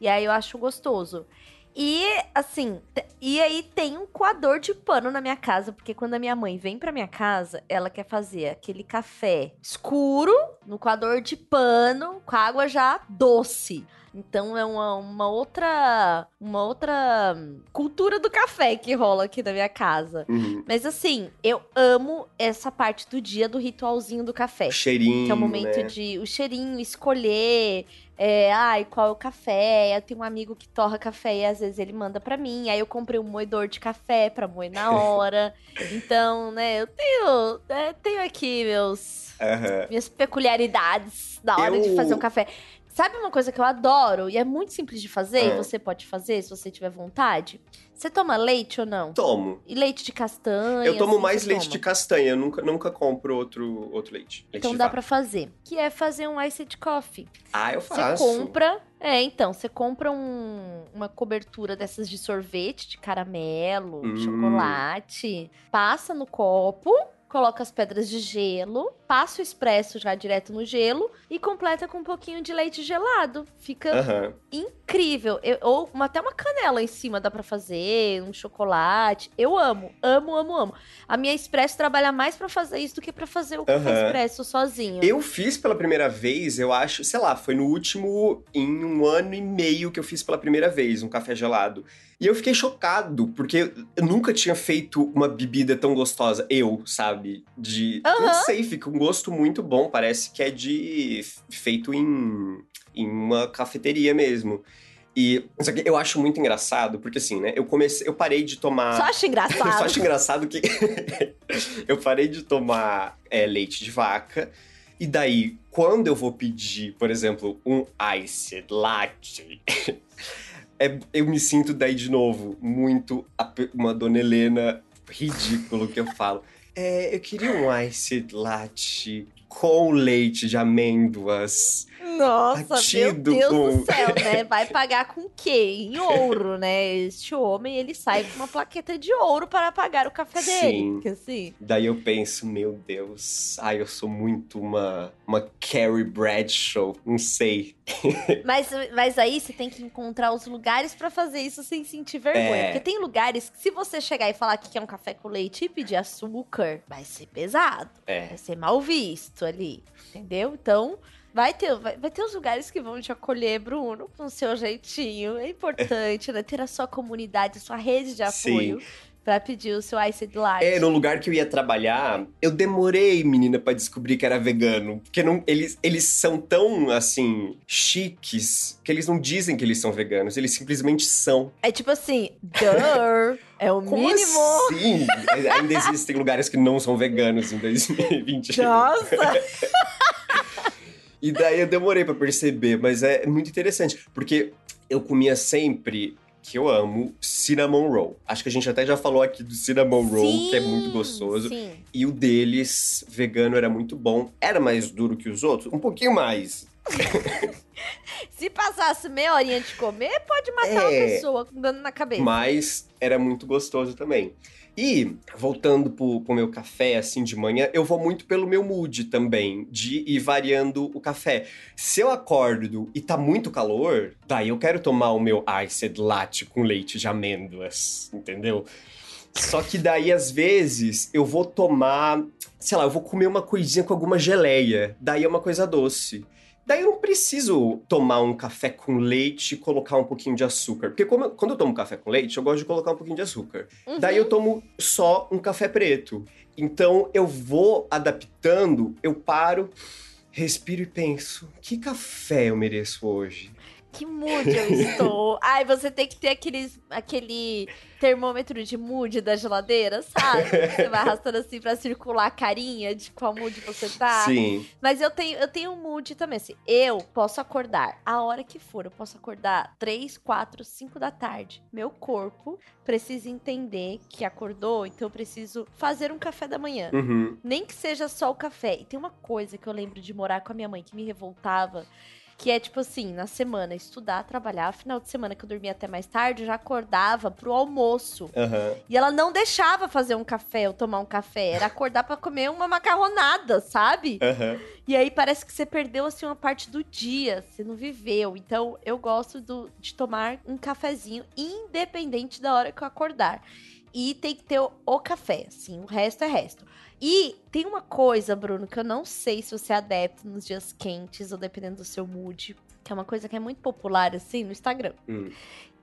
E aí eu acho gostoso. E, assim, e aí tem um coador de pano na minha casa, porque quando a minha mãe vem pra minha casa, ela quer fazer aquele café escuro no coador de pano, com água já doce. Então é uma, uma outra uma outra cultura do café que rola aqui na minha casa. Uhum. Mas assim, eu amo essa parte do dia do ritualzinho do café. O cheirinho, Que é o momento né? de o cheirinho, escolher. É, ai, qual é o café? Eu tenho um amigo que torra café e às vezes ele manda pra mim. Aí eu comprei um moedor de café pra moer na *laughs* hora. então, né, eu tenho, é, tenho aqui meus Aham. minhas peculiaridades na hora de Eu- fazer um café. Sabe uma coisa que eu adoro e é muito simples de fazer, e Ah. você pode fazer se você tiver vontade? Você toma leite ou não? Tomo. E leite de castanha? Eu tomo assim, mais você leite toma? de castanha, eu nunca, nunca compro outro, outro leite. leite Então dá pra fazer. Que é fazer um iced coffee. Ah, eu Você faço. compra. É, então, você compra um- uma cobertura dessas de sorvete, de caramelo, Hum. chocolate, passa no copo, coloca as pedras de gelo, passa o expresso já direto no gelo e completa com um pouquinho de leite gelado. Fica Aham. incrível. Eu- ou uma- até uma canela em cima dá pra fazer, um chocolate. Eu amo, amo, amo, amo. A minha expresso trabalha mais pra fazer isso do que pra fazer o Aham. expresso sozinho. Eu fiz pela primeira vez, eu acho, sei lá, foi no último, em um ano e meio que eu fiz pela primeira vez um café gelado. E eu fiquei chocado, porque eu nunca tinha feito uma bebida tão gostosa, eu, sabe? De. Não Aham. sei, fica um gosto muito bom, parece que é de. feito em, em uma cafeteria mesmo. E só que eu acho muito engraçado, porque assim, né? Eu comecei. Eu parei de tomar. Só acho engraçado. Eu *laughs* só acho engraçado que *laughs* eu parei de tomar é, leite de vaca. E daí, quando eu vou pedir, por exemplo, um iced latte, *laughs* é- eu me sinto daí de novo muito uma dona Helena ridículo que eu falo. É, eu queria um iced latte com leite de amêndoas. Nossa, Batido meu Deus com- do céu, né? *laughs* Vai pagar com o quê? Em ouro, né? Este homem, ele sai com uma plaqueta de ouro para pagar o café dele. Sim. Que assim... Daí eu penso, meu Deus, ai, eu sou muito uma, uma Carrie Bradshaw, não sei. *laughs* Mas, mas aí você tem que encontrar os lugares pra fazer isso sem sentir vergonha. É. Porque tem lugares que se você chegar e falar que quer um café com leite e pedir açúcar, vai ser pesado. É. Vai ser mal visto ali. Entendeu? Então... Vai ter, vai, vai ter os lugares que vão te acolher, Bruno, com o seu jeitinho. É importante, né? Ter a sua comunidade, a sua rede de Sim. apoio pra pedir o seu iced latte. É, no lugar que eu ia trabalhar, eu demorei, menina, pra descobrir que era vegano. Porque não, eles, eles são tão, assim, chiques, que eles não dizem que eles são veganos, eles simplesmente são. É tipo assim, duh, é o *laughs* Como mínimo. assim? Ainda existem lugares que não são veganos em 2020. Nossa! *laughs* E daí eu demorei pra perceber, mas é muito interessante, porque eu comia sempre, que eu amo, cinnamon roll. Acho que a gente até já falou aqui do cinnamon roll, que é muito Sim, gostoso. Sim. E o deles, vegano, era muito bom. Era mais duro que os outros? Um pouquinho mais. *laughs* Se passasse meia horinha de comer, pode matar uma É. pessoa com dano na cabeça. Mas era muito gostoso também. E, voltando pro, pro meu café, assim, de manhã, eu vou muito pelo meu mood também, de ir variando o café. Se eu acordo e tá muito calor, daí eu quero tomar o meu iced latte com leite de amêndoas, entendeu? Só que daí, às vezes, eu vou tomar, sei lá, eu vou comer uma coisinha com alguma geleia, daí é uma coisa doce. Daí eu não preciso tomar um café com leite e colocar um pouquinho de açúcar. Porque como quando eu tomo café com leite, eu gosto de colocar um pouquinho de açúcar. Uhum. Daí eu tomo só um café preto. Então eu vou adaptando, eu paro, respiro e penso: que café eu mereço hoje? Que mood eu estou. *laughs* Ai, você tem que ter aqueles, aquele termômetro de mood da geladeira, sabe? *laughs* Você vai arrastando assim pra circular a carinha de qual mood você tá. Sim. Mas eu tenho, eu tenho um mood também, assim. Eu posso acordar a hora que for. Eu posso acordar 3, 4, 5 da tarde. Meu corpo precisa entender que acordou, então eu preciso fazer um café da manhã. Uhum. Nem que seja só o café. E tem uma coisa que eu lembro de morar com a minha mãe que me revoltava. Que é tipo assim, na semana, estudar, trabalhar, final de semana que eu dormia até mais tarde, eu já acordava pro almoço. Aham. E ela não deixava fazer um café ou tomar um café, era acordar pra comer uma macarronada, sabe? Aham. E aí parece que você perdeu assim uma parte do dia, você não viveu. Então eu gosto do- de tomar um cafezinho independente da hora que eu acordar. E tem que ter o, o café, assim, o resto é resto. E tem uma coisa, Bruno, que eu não sei se você é adepto nos dias quentes ou dependendo do seu mood, que é uma coisa que é muito popular assim no Instagram, Hum.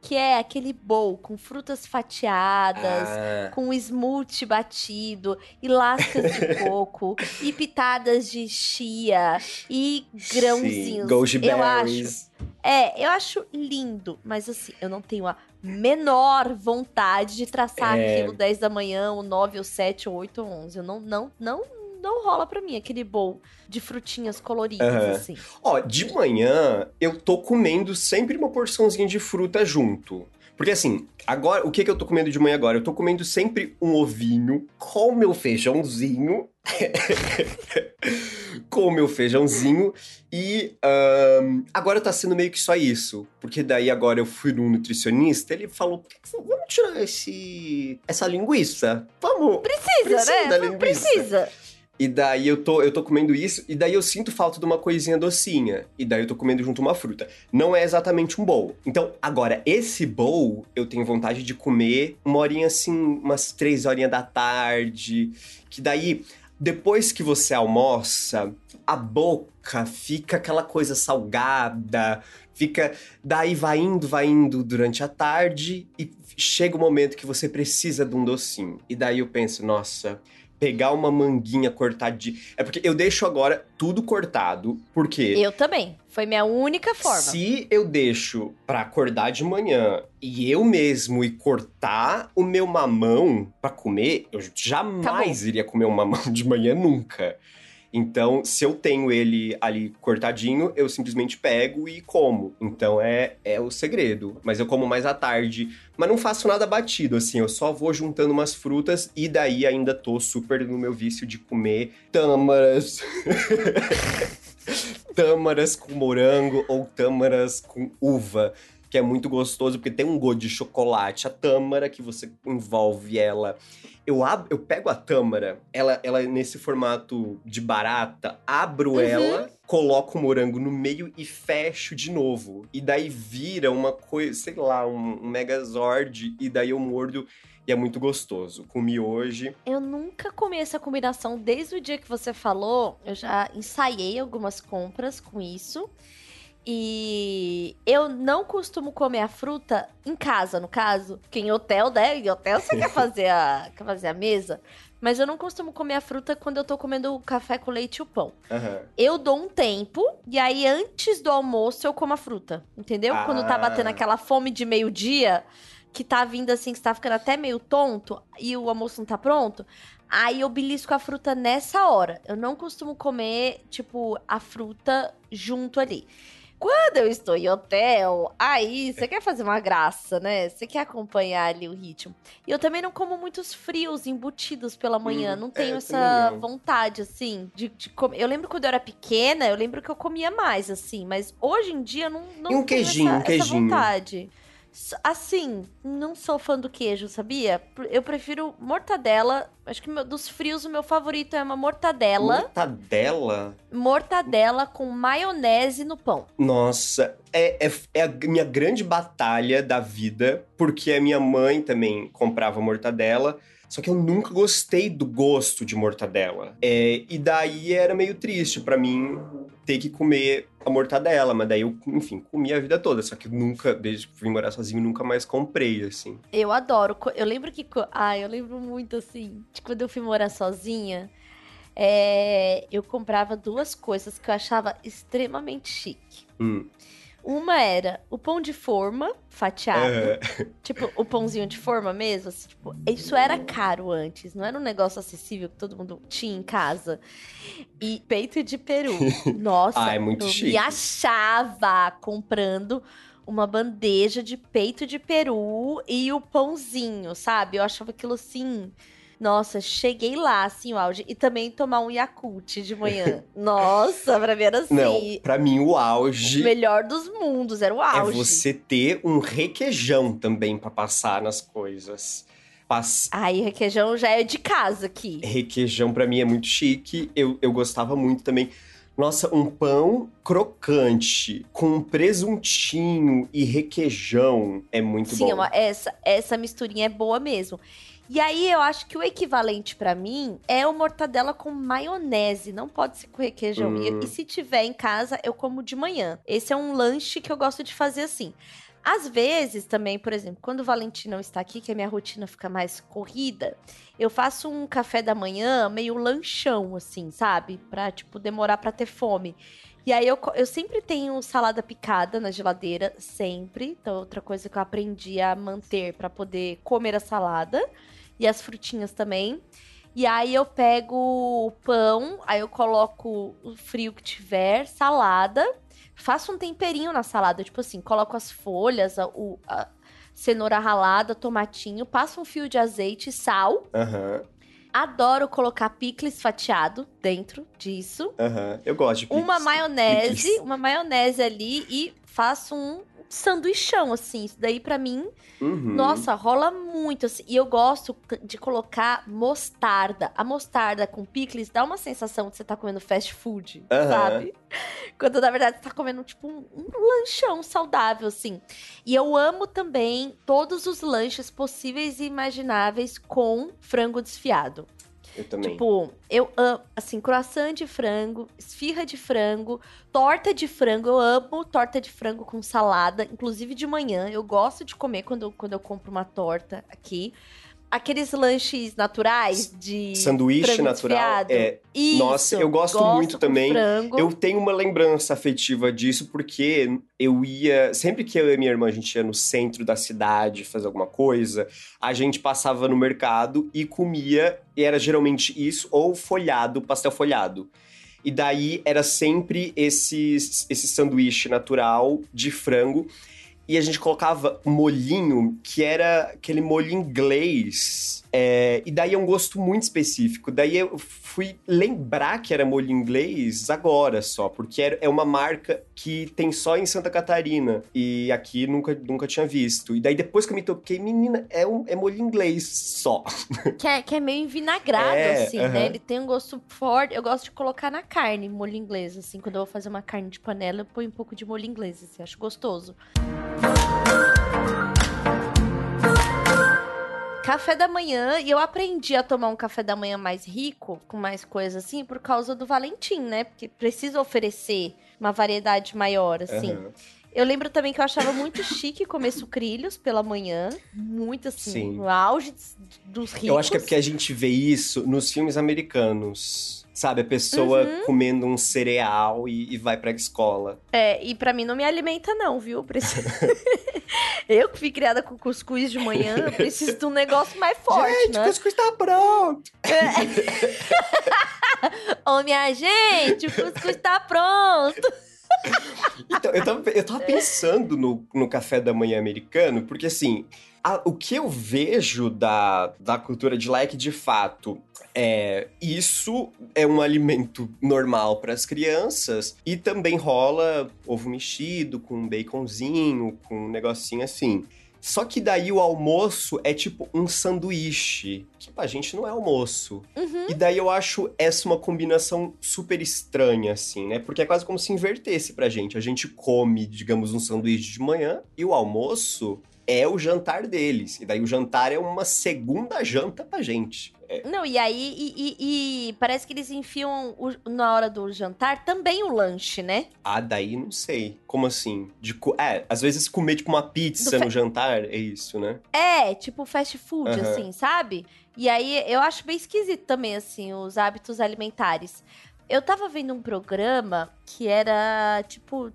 que é aquele bowl com frutas fatiadas, Ah, com smoothie batido, e lascas de *laughs* coco, e pitadas de chia, e grãozinhos. sim, eu acho. É, eu acho lindo, mas assim, eu não tenho a menor vontade de traçar É. aquilo 10 da manhã, ou 9, ou 7, ou 8, ou 11. Eu não, não, não, não rola pra mim aquele bowl de frutinhas coloridas, Aham. assim. Ó, de manhã eu tô comendo sempre uma porçãozinha de fruta junto. Porque assim, agora, o que que eu tô comendo de manhã agora? Eu tô comendo sempre um ovinho com meu feijãozinho. *laughs* com o meu feijãozinho. E ahn, agora tá sendo meio que só isso. Porque daí agora eu fui num nutricionista, ele falou: vamos tirar esse, essa linguiça. Vamos. Precisa, Precisa né? da Não linguiça. precisa. E daí eu tô, eu tô comendo isso, e daí eu sinto falta de uma coisinha docinha. E daí eu tô comendo junto uma fruta. Não é exatamente um bowl. Então, agora, esse bowl, eu tenho vontade de comer uma horinha assim, umas três horinhas da tarde. Que daí, depois que você almoça, a boca fica aquela coisa salgada, fica. Daí vai indo, vai indo durante a tarde e chega o momento que você precisa de um docinho. E daí eu penso, nossa, pegar uma manguinha cortadinha. É porque eu deixo agora tudo cortado, porque Eu também. Foi minha única forma. se eu deixo pra acordar de manhã e eu mesmo ir cortar o meu mamão pra comer, eu jamais iria comer um mamão de manhã nunca. Então, se eu tenho ele ali cortadinho, eu simplesmente pego e como. Então é, é o segredo. Mas eu como mais à tarde. Mas não faço nada batido, assim. Eu só vou juntando umas frutas e daí ainda tô super no meu vício de comer tâmaras. *laughs* tâmaras com morango ou tâmaras com uva, que é muito gostoso porque tem um gosto de chocolate. A tâmara que você envolve ela. Eu, ab eu pego a tâmara, ela, ela é nesse formato de barata, abro Uhum. ela, coloco o morango no meio e fecho de novo. E daí vira uma coisa, sei lá, um, um megazord, e daí eu mordo e é muito gostoso. Comi hoje. Eu nunca comi essa combinação desde o dia que você falou. Eu já ensaiei algumas compras com isso. E eu não costumo comer a fruta em casa, no caso. Porque em hotel, né? Em hotel você quer *laughs* fazer a, quer fazer a mesa. Mas eu não costumo comer a fruta quando eu tô comendo o café com leite e o pão. Aham. Eu dou um tempo, e aí antes do almoço eu como a fruta. Entendeu? Quando tá Ah. batendo aquela fome de meio-dia, que tá vindo assim, que você tá ficando até meio tonto, e o almoço não tá pronto. Aí eu belisco a fruta nessa hora. Eu não costumo comer, tipo, a fruta junto ali. Quando eu estou em hotel, aí você quer fazer uma graça, né? Você quer acompanhar ali o ritmo. E eu também não como muitos frios embutidos pela manhã. Hum, não tenho é, essa não. vontade, assim, de, de comer. Eu lembro quando eu era pequena, eu lembro que eu comia mais, assim. Mas hoje em dia não, não E um tenho queijinho, essa, um essa queijinho. vontade. Assim, não sou fã do queijo, sabia? Eu prefiro mortadela. Acho que meu- dos frios o meu favorito é uma mortadela. Mortadela? Mortadela com maionese no pão. Nossa, é, é, é a minha grande batalha da vida, porque a minha mãe também comprava mortadela, só que eu nunca gostei do gosto de mortadela. É, e daí era meio triste pra mim ter que comer a mortadela, mas daí eu, enfim, comi a vida toda, só que nunca, desde que vim morar sozinho, nunca mais comprei, assim. Eu adoro. Eu lembro que. Ah, eu lembro muito assim. De quando eu fui morar sozinha. é, Eu comprava duas coisas que eu achava extremamente chique. Hum. Uma era o pão de forma fatiado. É, *laughs* Tipo, o pãozinho de forma mesmo. assim, tipo, isso era caro antes, não era um negócio acessível que todo mundo tinha em casa. E peito de peru. *laughs* Nossa, Ah, é muito eu chique. me achava comprando uma bandeja de peito de peru e o pãozinho, sabe? Eu achava aquilo assim Nossa, cheguei lá, assim, o auge. E também tomar um Yakult de manhã. *laughs* Nossa, pra mim era assim. Não, pra mim o auge. O melhor dos mundos, era o auge. É você ter um requeijão também pra passar nas coisas. Pass... Aí, requeijão já é de casa aqui. Requeijão pra mim é muito chique. Eu, eu gostava muito também. Nossa, um pão crocante com presuntinho e requeijão é muito Sim, bom. Sim, essa, essa misturinha é boa mesmo. E aí eu acho que o equivalente para mim é o mortadela com maionese, não pode ser com requeijão. Hum. E, e se tiver em casa, eu como de manhã. Esse é um lanche que eu gosto de fazer assim. Às vezes também, por exemplo, quando o Valentim não está aqui, que a minha rotina fica mais corrida, eu faço um café da manhã meio lanchão, assim, sabe? Pra, tipo, demorar pra ter fome. E aí eu, eu sempre tenho salada picada na geladeira, sempre. Então, outra coisa que eu aprendi a manter para poder comer a salada. E as frutinhas também. E aí eu pego o pão, aí eu coloco o frio que tiver, salada Faça um temperinho na salada, tipo assim, coloco as folhas, a, o, a cenoura ralada, tomatinho, passa um fio de azeite, sal. Uhum. Adoro colocar picles fatiado dentro disso. Uhum. eu gosto de picles. Uma maionese, picles. uma maionese ali e faço um sanduichão, assim. Isso daí, para mim, uhum. nossa, rola muito. Assim. E eu gosto de colocar mostarda. A mostarda com picles dá uma sensação de você tá comendo fast food, uhum. sabe? *laughs* Quando, na verdade, você tá comendo, tipo, um, um lanchão saudável, assim. E eu amo também todos os lanches possíveis e imagináveis com frango desfiado. Eu também. Tipo, eu amo, assim, croissant de frango, esfirra de frango, torta de frango. Eu amo torta de frango com salada, inclusive de manhã. Eu gosto de comer quando, quando eu compro uma torta aqui aqueles lanches naturais de sanduíche natural é Isso, nossa eu gosto, gosto muito também. frango. eu tenho uma lembrança afetiva disso porque eu ia sempre que eu e minha irmã a gente ia no centro da cidade fazer alguma coisa a gente passava no mercado e comia e era geralmente isso ou folhado pastel folhado. E daí era sempre esse, esse sanduíche natural de frango e a gente colocava molhinho, que era aquele molho inglês. É, e daí é um gosto muito específico. Daí eu fui lembrar que era molho inglês agora só, porque é uma marca que tem só em Santa Catarina. E aqui nunca, nunca tinha visto. E daí depois que eu me toquei, menina, é, um, é molho inglês só. *laughs* Que é, que é meio envinagrado, é, assim, uh -huh. né? Ele tem um gosto forte. Eu gosto de colocar na carne molho inglês, assim. Quando eu vou fazer uma carne de panela, eu ponho um pouco de molho inglês, assim. Acho gostoso. Café da manhã, e eu aprendi a tomar um café da manhã mais rico, com mais coisas assim, por causa do Valentim, né? Porque precisa oferecer uma variedade maior, assim. Uhum. Eu lembro também que eu achava muito chique comer sucrilhos pela manhã. Muito assim, Sim. no auge dos ricos. Eu acho que é porque a gente vê isso nos filmes americanos. Sabe, a pessoa uhum. comendo um cereal e, e, vai pra escola. É, e para mim não me alimenta, não, viu? Preciso... *laughs* eu que fui criada com cuscuz de manhã, preciso de um negócio mais *laughs* forte. Gente, né? o cuscuz tá pronto! É. *laughs* Ô, minha gente, o cuscuz tá pronto! então, eu tava, eu tava pensando no, no café da manhã americano, porque assim, a, o que eu vejo da, da cultura de lá é de fato, é, isso é um alimento normal para as crianças e também rola ovo mexido com baconzinho, com um negocinho assim. Só que daí o almoço é tipo um sanduíche, que pra gente não é almoço. Uhum. E daí eu acho essa uma combinação super estranha, assim, né? Porque é quase como se invertesse pra gente. A gente come, digamos, um sanduíche de manhã e o almoço é o jantar deles. E daí o jantar é uma segunda janta pra gente. É. Não, e aí, e, e, e, parece que eles enfiam o, na hora do jantar também o lanche, né? Ah, daí não sei. Como assim? De é, às vezes comer tipo uma pizza no jantar, é isso, né? É, tipo fast food, uhum. assim, sabe? E aí eu acho bem esquisito também, assim, os hábitos alimentares. Eu tava vendo um programa que era, tipo,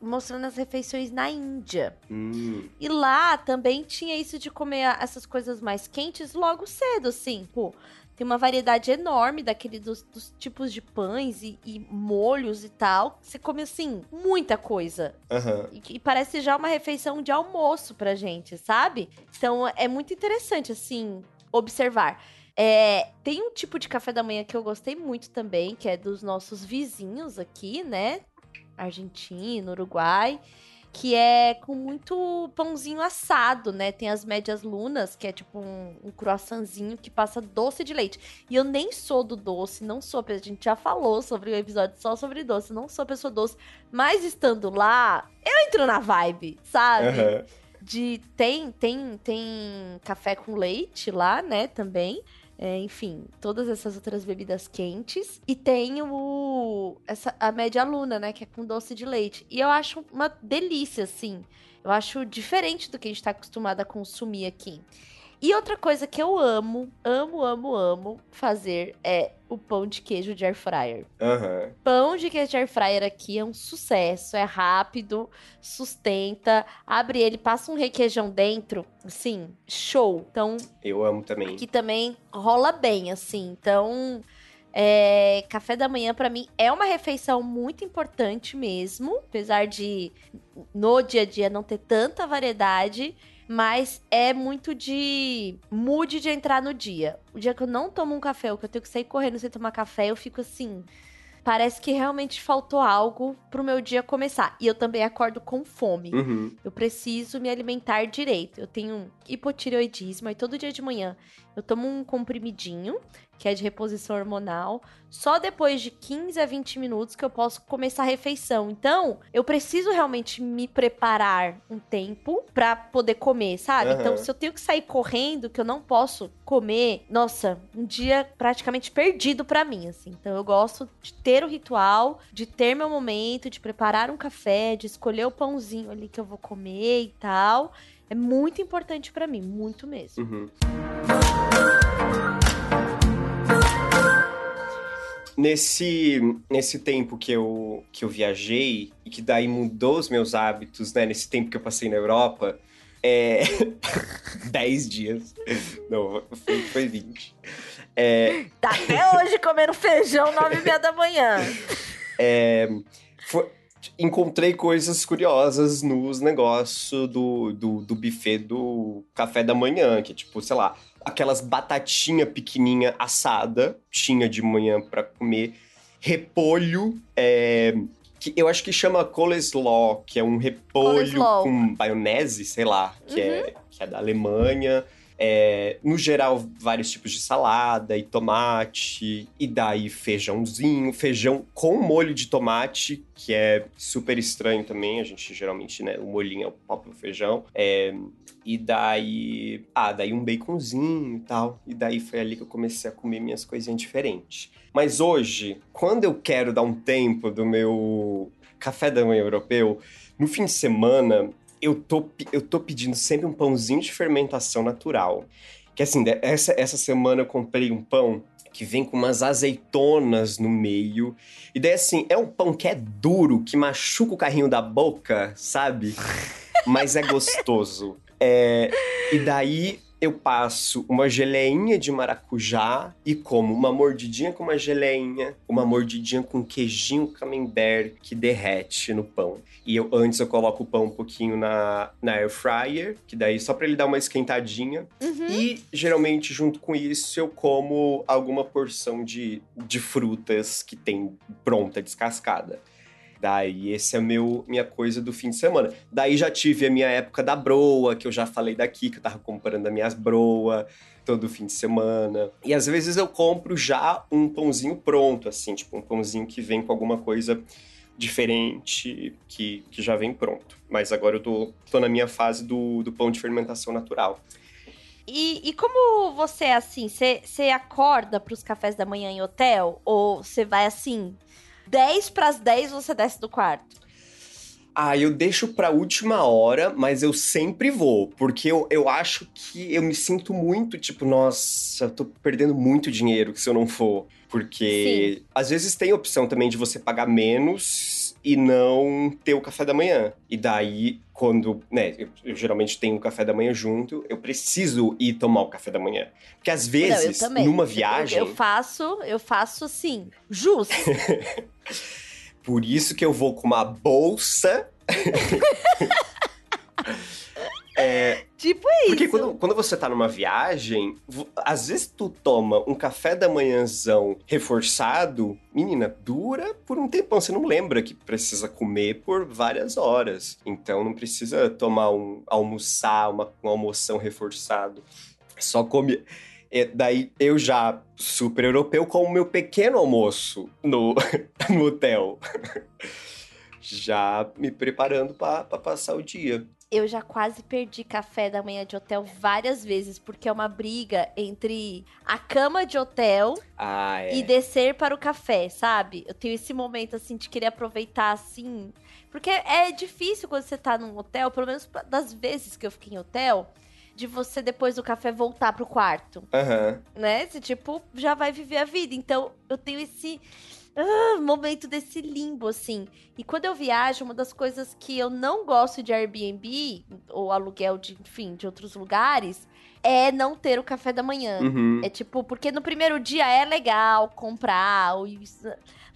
mostrando as refeições na Índia. Hum. E lá também tinha isso de comer essas coisas mais quentes logo cedo, assim. Pô, tem uma variedade enorme daquele dos, dos tipos de pães e, e, molhos e tal. Você come, assim, muita coisa. Uhum. E, e, parece já uma refeição de almoço pra gente, sabe? Então é muito interessante, assim, observar. É, tem um tipo de café da manhã que eu gostei muito também, que é dos nossos vizinhos aqui, né? Argentina, Uruguai, que é com muito pãozinho assado, né? Tem as médias lunas, que é tipo um, um croissantzinho que passa doce de leite. E eu nem sou do doce, não sou, a gente já falou sobre o episódio só sobre doce, não sou pessoa doce, mas estando lá, eu entro na vibe, sabe? Uhum. De tem tem tem café com leite lá, né, também. É, enfim, todas essas outras bebidas quentes. E tem o, essa, a média luna, né? Que é com doce de leite. E eu acho uma delícia, assim. Eu acho diferente do que a gente tá acostumado a consumir aqui. E outra coisa que eu amo, amo, amo, amo fazer é o pão de queijo de air fryer. Uhum. Pão de queijo de air fryer aqui é um sucesso, é rápido, sustenta, abre ele, passa um requeijão dentro, assim, show. Então, eu amo também. Aqui também rola bem, assim. Então, é, café da manhã para mim é uma refeição muito importante mesmo, apesar de no dia a dia não ter tanta variedade mas é muito de mood de entrar no dia. O dia que eu não tomo um café, ou que eu tenho que sair correndo sem tomar café, eu fico assim. Parece que realmente faltou algo pro meu dia começar. E eu também acordo com fome. Uhum. Eu preciso me alimentar direito. Eu tenho hipotireoidismo e todo dia de manhã eu tomo um comprimidinho que é de reposição hormonal, só depois de 15 a 20 minutos que eu posso começar a refeição. Então, eu preciso realmente me preparar um tempo para poder comer, sabe? Uhum. Então, se eu tenho que sair correndo, que eu não posso comer, nossa, um dia praticamente perdido para mim, assim. Então, eu gosto de ter o ritual, de ter meu momento, de preparar um café, de escolher o pãozinho ali que eu vou comer e tal. É muito importante para mim, muito mesmo. Uhum. Nesse, nesse tempo que eu, que eu viajei e que daí mudou os meus hábitos, né? Nesse tempo que eu passei na Europa, é. *laughs* 10 dias. Não, foi, foi 20. É... Tá até hoje comendo feijão 9 e meia da manhã. *laughs* É. Foi, encontrei coisas curiosas nos negócios do, do, do buffet do café da manhã, que tipo, sei lá, aquelas batatinha pequenininha assada, tinha de manhã para comer, repolho, é, que eu acho que chama coleslaw, que é um repolho coleslaw. com maionese, sei lá, que, é, uhum. é, que é da Alemanha. É, no geral, vários tipos de salada e tomate, e daí feijãozinho, feijão com molho de tomate, que é super estranho também. A gente geralmente, né, o molhinho é o próprio feijão. É, e daí, ah, daí um baconzinho e tal. E daí foi ali que eu comecei a comer minhas coisinhas diferentes. Mas hoje, quando eu quero dar um tempo do meu café da manhã europeu, no fim de semana, eu tô, eu tô pedindo sempre um pãozinho de fermentação natural. Que assim, essa, essa semana eu comprei um pão que vem com umas azeitonas no meio. E daí, assim, é um pão que é duro, que machuca o carrinho da boca, sabe? *laughs* Mas é gostoso. É, e daí eu passo uma geleinha de maracujá e como uma mordidinha com uma geleinha, uma mordidinha com queijinho camembert que derrete no pão. E eu antes eu coloco o pão um pouquinho na, na air fryer, que daí só para ele dar uma esquentadinha. Uhum. E geralmente junto com isso eu como alguma porção de, de frutas que tem pronta descascada. Daí, esse é meu minha coisa do fim de semana. Daí já tive a minha época da broa, que eu já falei daqui, que eu tava comprando as minhas broa todo fim de semana. E às vezes eu compro já um pãozinho pronto, assim, tipo um pãozinho que vem com alguma coisa diferente, que, que já vem pronto. Mas agora eu tô, tô na minha fase do, do pão de fermentação natural. E, e, como você é assim? Você acorda para os cafés da manhã em hotel? Ou você vai assim, 10 para as 10 você desce do quarto? Ah, eu deixo pra última hora, mas eu sempre vou. Porque eu, eu acho que eu me sinto muito, tipo, nossa, eu tô perdendo muito dinheiro se eu não for. Porque Sim. às vezes tem opção também de você pagar menos e não ter o café da manhã. E daí, quando, né, eu, eu, geralmente tenho o café da manhã junto, eu preciso ir tomar o café da manhã. Porque às vezes, não, numa viagem. Eu, eu faço, eu faço assim, justo. *laughs* Por isso que eu vou com uma bolsa. *laughs* É, tipo isso. Porque quando, quando você tá numa viagem, às vezes tu toma um café da manhãzão reforçado, menina, dura por um tempão. Você não lembra que precisa comer por várias horas. Então não precisa tomar um almoçar, uma, uma almoção reforçado. Só come. E daí eu já, super europeu, com o meu pequeno almoço no, *laughs* no hotel. Já me preparando para passar o dia eu já quase perdi café da manhã de hotel várias vezes, porque é uma briga entre a cama de hotel ah, é. e descer para o café, sabe? Eu tenho esse momento, assim, de querer aproveitar, assim. Porque é difícil quando você tá num hotel, pelo menos das vezes que eu fiquei em hotel, de você, depois do café, voltar pro quarto. Uhum. Né? Você, tipo, já vai viver a vida. Então, eu tenho esse ah, momento desse limbo, assim. E quando eu viajo, uma das coisas que eu não gosto de Airbnb, ou aluguel de, enfim, de outros lugares, é não ter o café da manhã. Uhum. É tipo, porque no primeiro dia é legal comprar. Ou...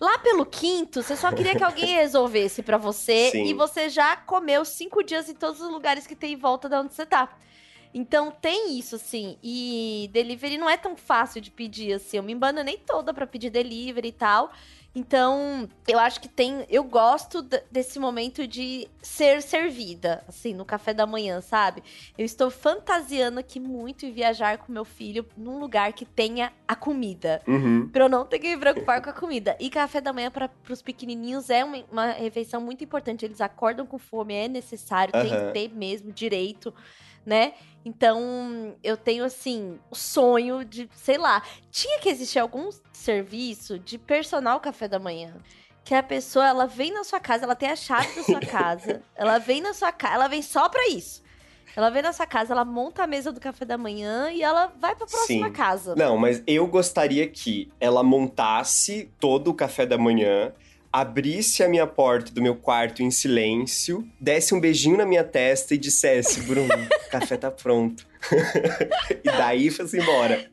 Lá pelo quinto, você só queria que alguém *laughs* resolvesse para você Sim. e você já comeu cinco dias em todos os lugares que tem em volta de onde você tá. Então tem isso, assim. E delivery não é tão fácil de pedir, assim. Eu me embananei toda para pedir delivery e tal. Então, eu acho que tem. Eu gosto desse momento de ser servida, assim, no café da manhã, sabe? Eu estou fantasiando aqui muito em viajar com meu filho num lugar que tenha a comida. Uhum. Pra eu não ter que me preocupar com a comida. E café da manhã para os pequenininhos é uma, uma, refeição muito importante. Eles acordam com fome, é necessário, uhum. tem que ter mesmo direito né? Então, eu tenho, assim, o sonho de, sei lá, tinha que existir algum serviço de personal café da manhã. Que a pessoa, ela vem na sua casa, ela tem a chave da sua casa, *laughs* ela vem na sua casa, ela vem só pra isso. Ela vem na sua casa, ela monta a mesa do café da manhã e ela vai pra próxima Sim. casa. Não, mas eu gostaria que ela montasse todo o café da manhã abrisse a minha porta do meu quarto em silêncio, desse um beijinho na minha testa e dissesse: Bruno, *laughs* café tá pronto. *laughs* e daí fosse embora.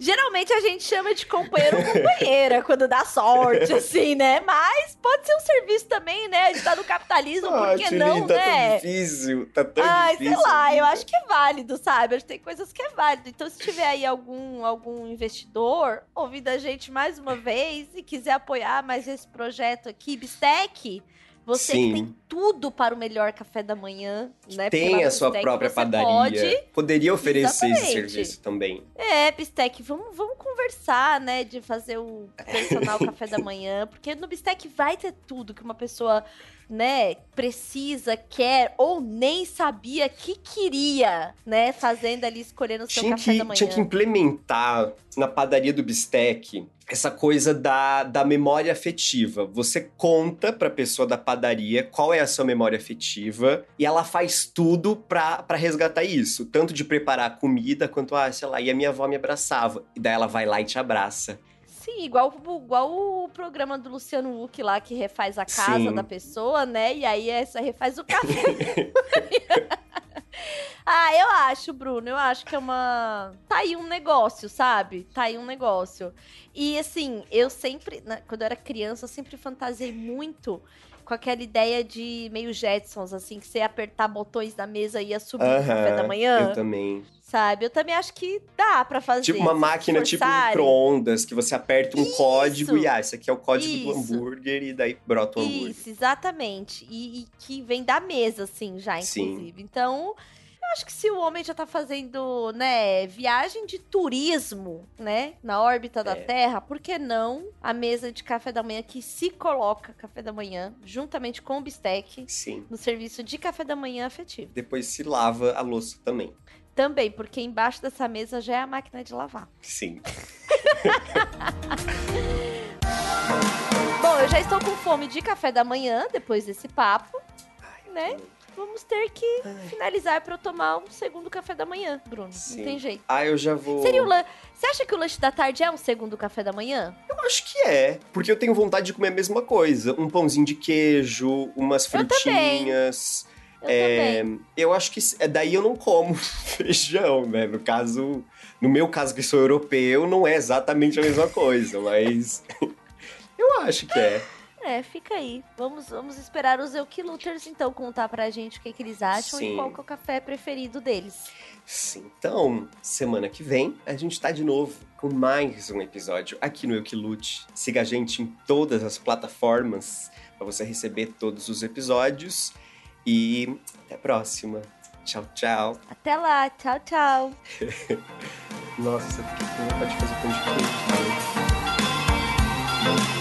Geralmente a gente chama de companheiro ou companheira quando dá sorte, *laughs* assim, né? Mas pode ser um serviço também, né? A gente tá no capitalismo, ah, por que não, tá né? Tão difícil, tá tão Ai, difícil. sei lá, eu acho que é válido, sabe? Acho que tem coisas que é válido. Então, se tiver aí algum, algum investidor ouvindo a gente mais uma vez e quiser apoiar mais esse projeto aqui, Bistec, você Sim. que tem tudo para o melhor café da manhã, né? Tem a sua própria padaria. Pode... Poderia oferecer Exatamente. esse serviço também. É, Bistec, vamos, vamos conversar, né? De fazer o *laughs* personal café da manhã. Porque no Bistec vai ter tudo que uma pessoa, né, precisa, quer ou nem sabia que queria, né? Fazendo ali, escolhendo o seu Tinha café que, da manhã. tinha que implementar na padaria do Bistec essa coisa da, da memória afetiva. Você conta pra pessoa da padaria qual é a sua memória afetiva e ela faz tudo pra, pra resgatar isso. Tanto de preparar a comida, quanto, ah, sei lá, e a minha avó me abraçava. E daí ela vai lá e te abraça. Sim, igual, igual o programa do Luciano Huck lá, que refaz a casa Sim. da pessoa, né? E aí essa refaz o café. *laughs* *laughs* ah, eu acho, Bruno, eu acho que é uma. Tá aí um negócio, sabe? Tá aí um negócio. E assim, eu sempre, né, quando eu era criança, eu sempre fantasiei muito com aquela ideia de meio Jetsons, assim, que você ia apertar botões na mesa e ia subir no café da manhã. Eu também. Sabe? Eu também acho que dá pra fazer. Tipo uma máquina, tipo micro-ondas, que você aperta um Isso. código e, ah, esse aqui é o código Isso. do hambúrguer, e daí brota o hambúrguer. Isso, exatamente. E, e que vem da mesa, assim, já, Sim. inclusive. Então, eu acho que se o homem já tá fazendo, né, viagem de turismo, né, na órbita da É. Terra, por que não a mesa de café da manhã que se coloca café da manhã, juntamente com o bistec, Sim. no serviço de café da manhã afetivo? Depois se lava a louça também. Também, porque embaixo dessa mesa já é a máquina de lavar. Sim. *laughs* Bom, eu já estou com fome de café da manhã depois desse papo, Ai, né? Vamos ter que finalizar para eu tomar um segundo café da manhã, Bruno. Sim. Não tem jeito. Ah, eu já vou. Seria o lan... Você acha que o lanche da tarde é um segundo café da manhã? Eu acho que é, porque eu tenho vontade de comer a mesma coisa. Um pãozinho de queijo, umas frutinhas. Eu É, eu acho que é daí eu não como *laughs* feijão, né? No caso, no meu caso que sou europeu, não é exatamente a mesma coisa, mas *laughs* eu acho que é. É, fica aí. Vamos, vamos esperar os Eukiluters, então, contar pra gente o que, que eles acham Sim. e qual que é o café preferido deles. Sim. Então, semana que vem, a gente tá de novo com mais um episódio aqui no Eu Que Lute. Siga a gente em todas as plataformas para você receber todos os episódios. E até a próxima. Tchau, tchau. Até lá, tchau, tchau. *laughs* Nossa, fiquei com vontade de fazer pão de queijo.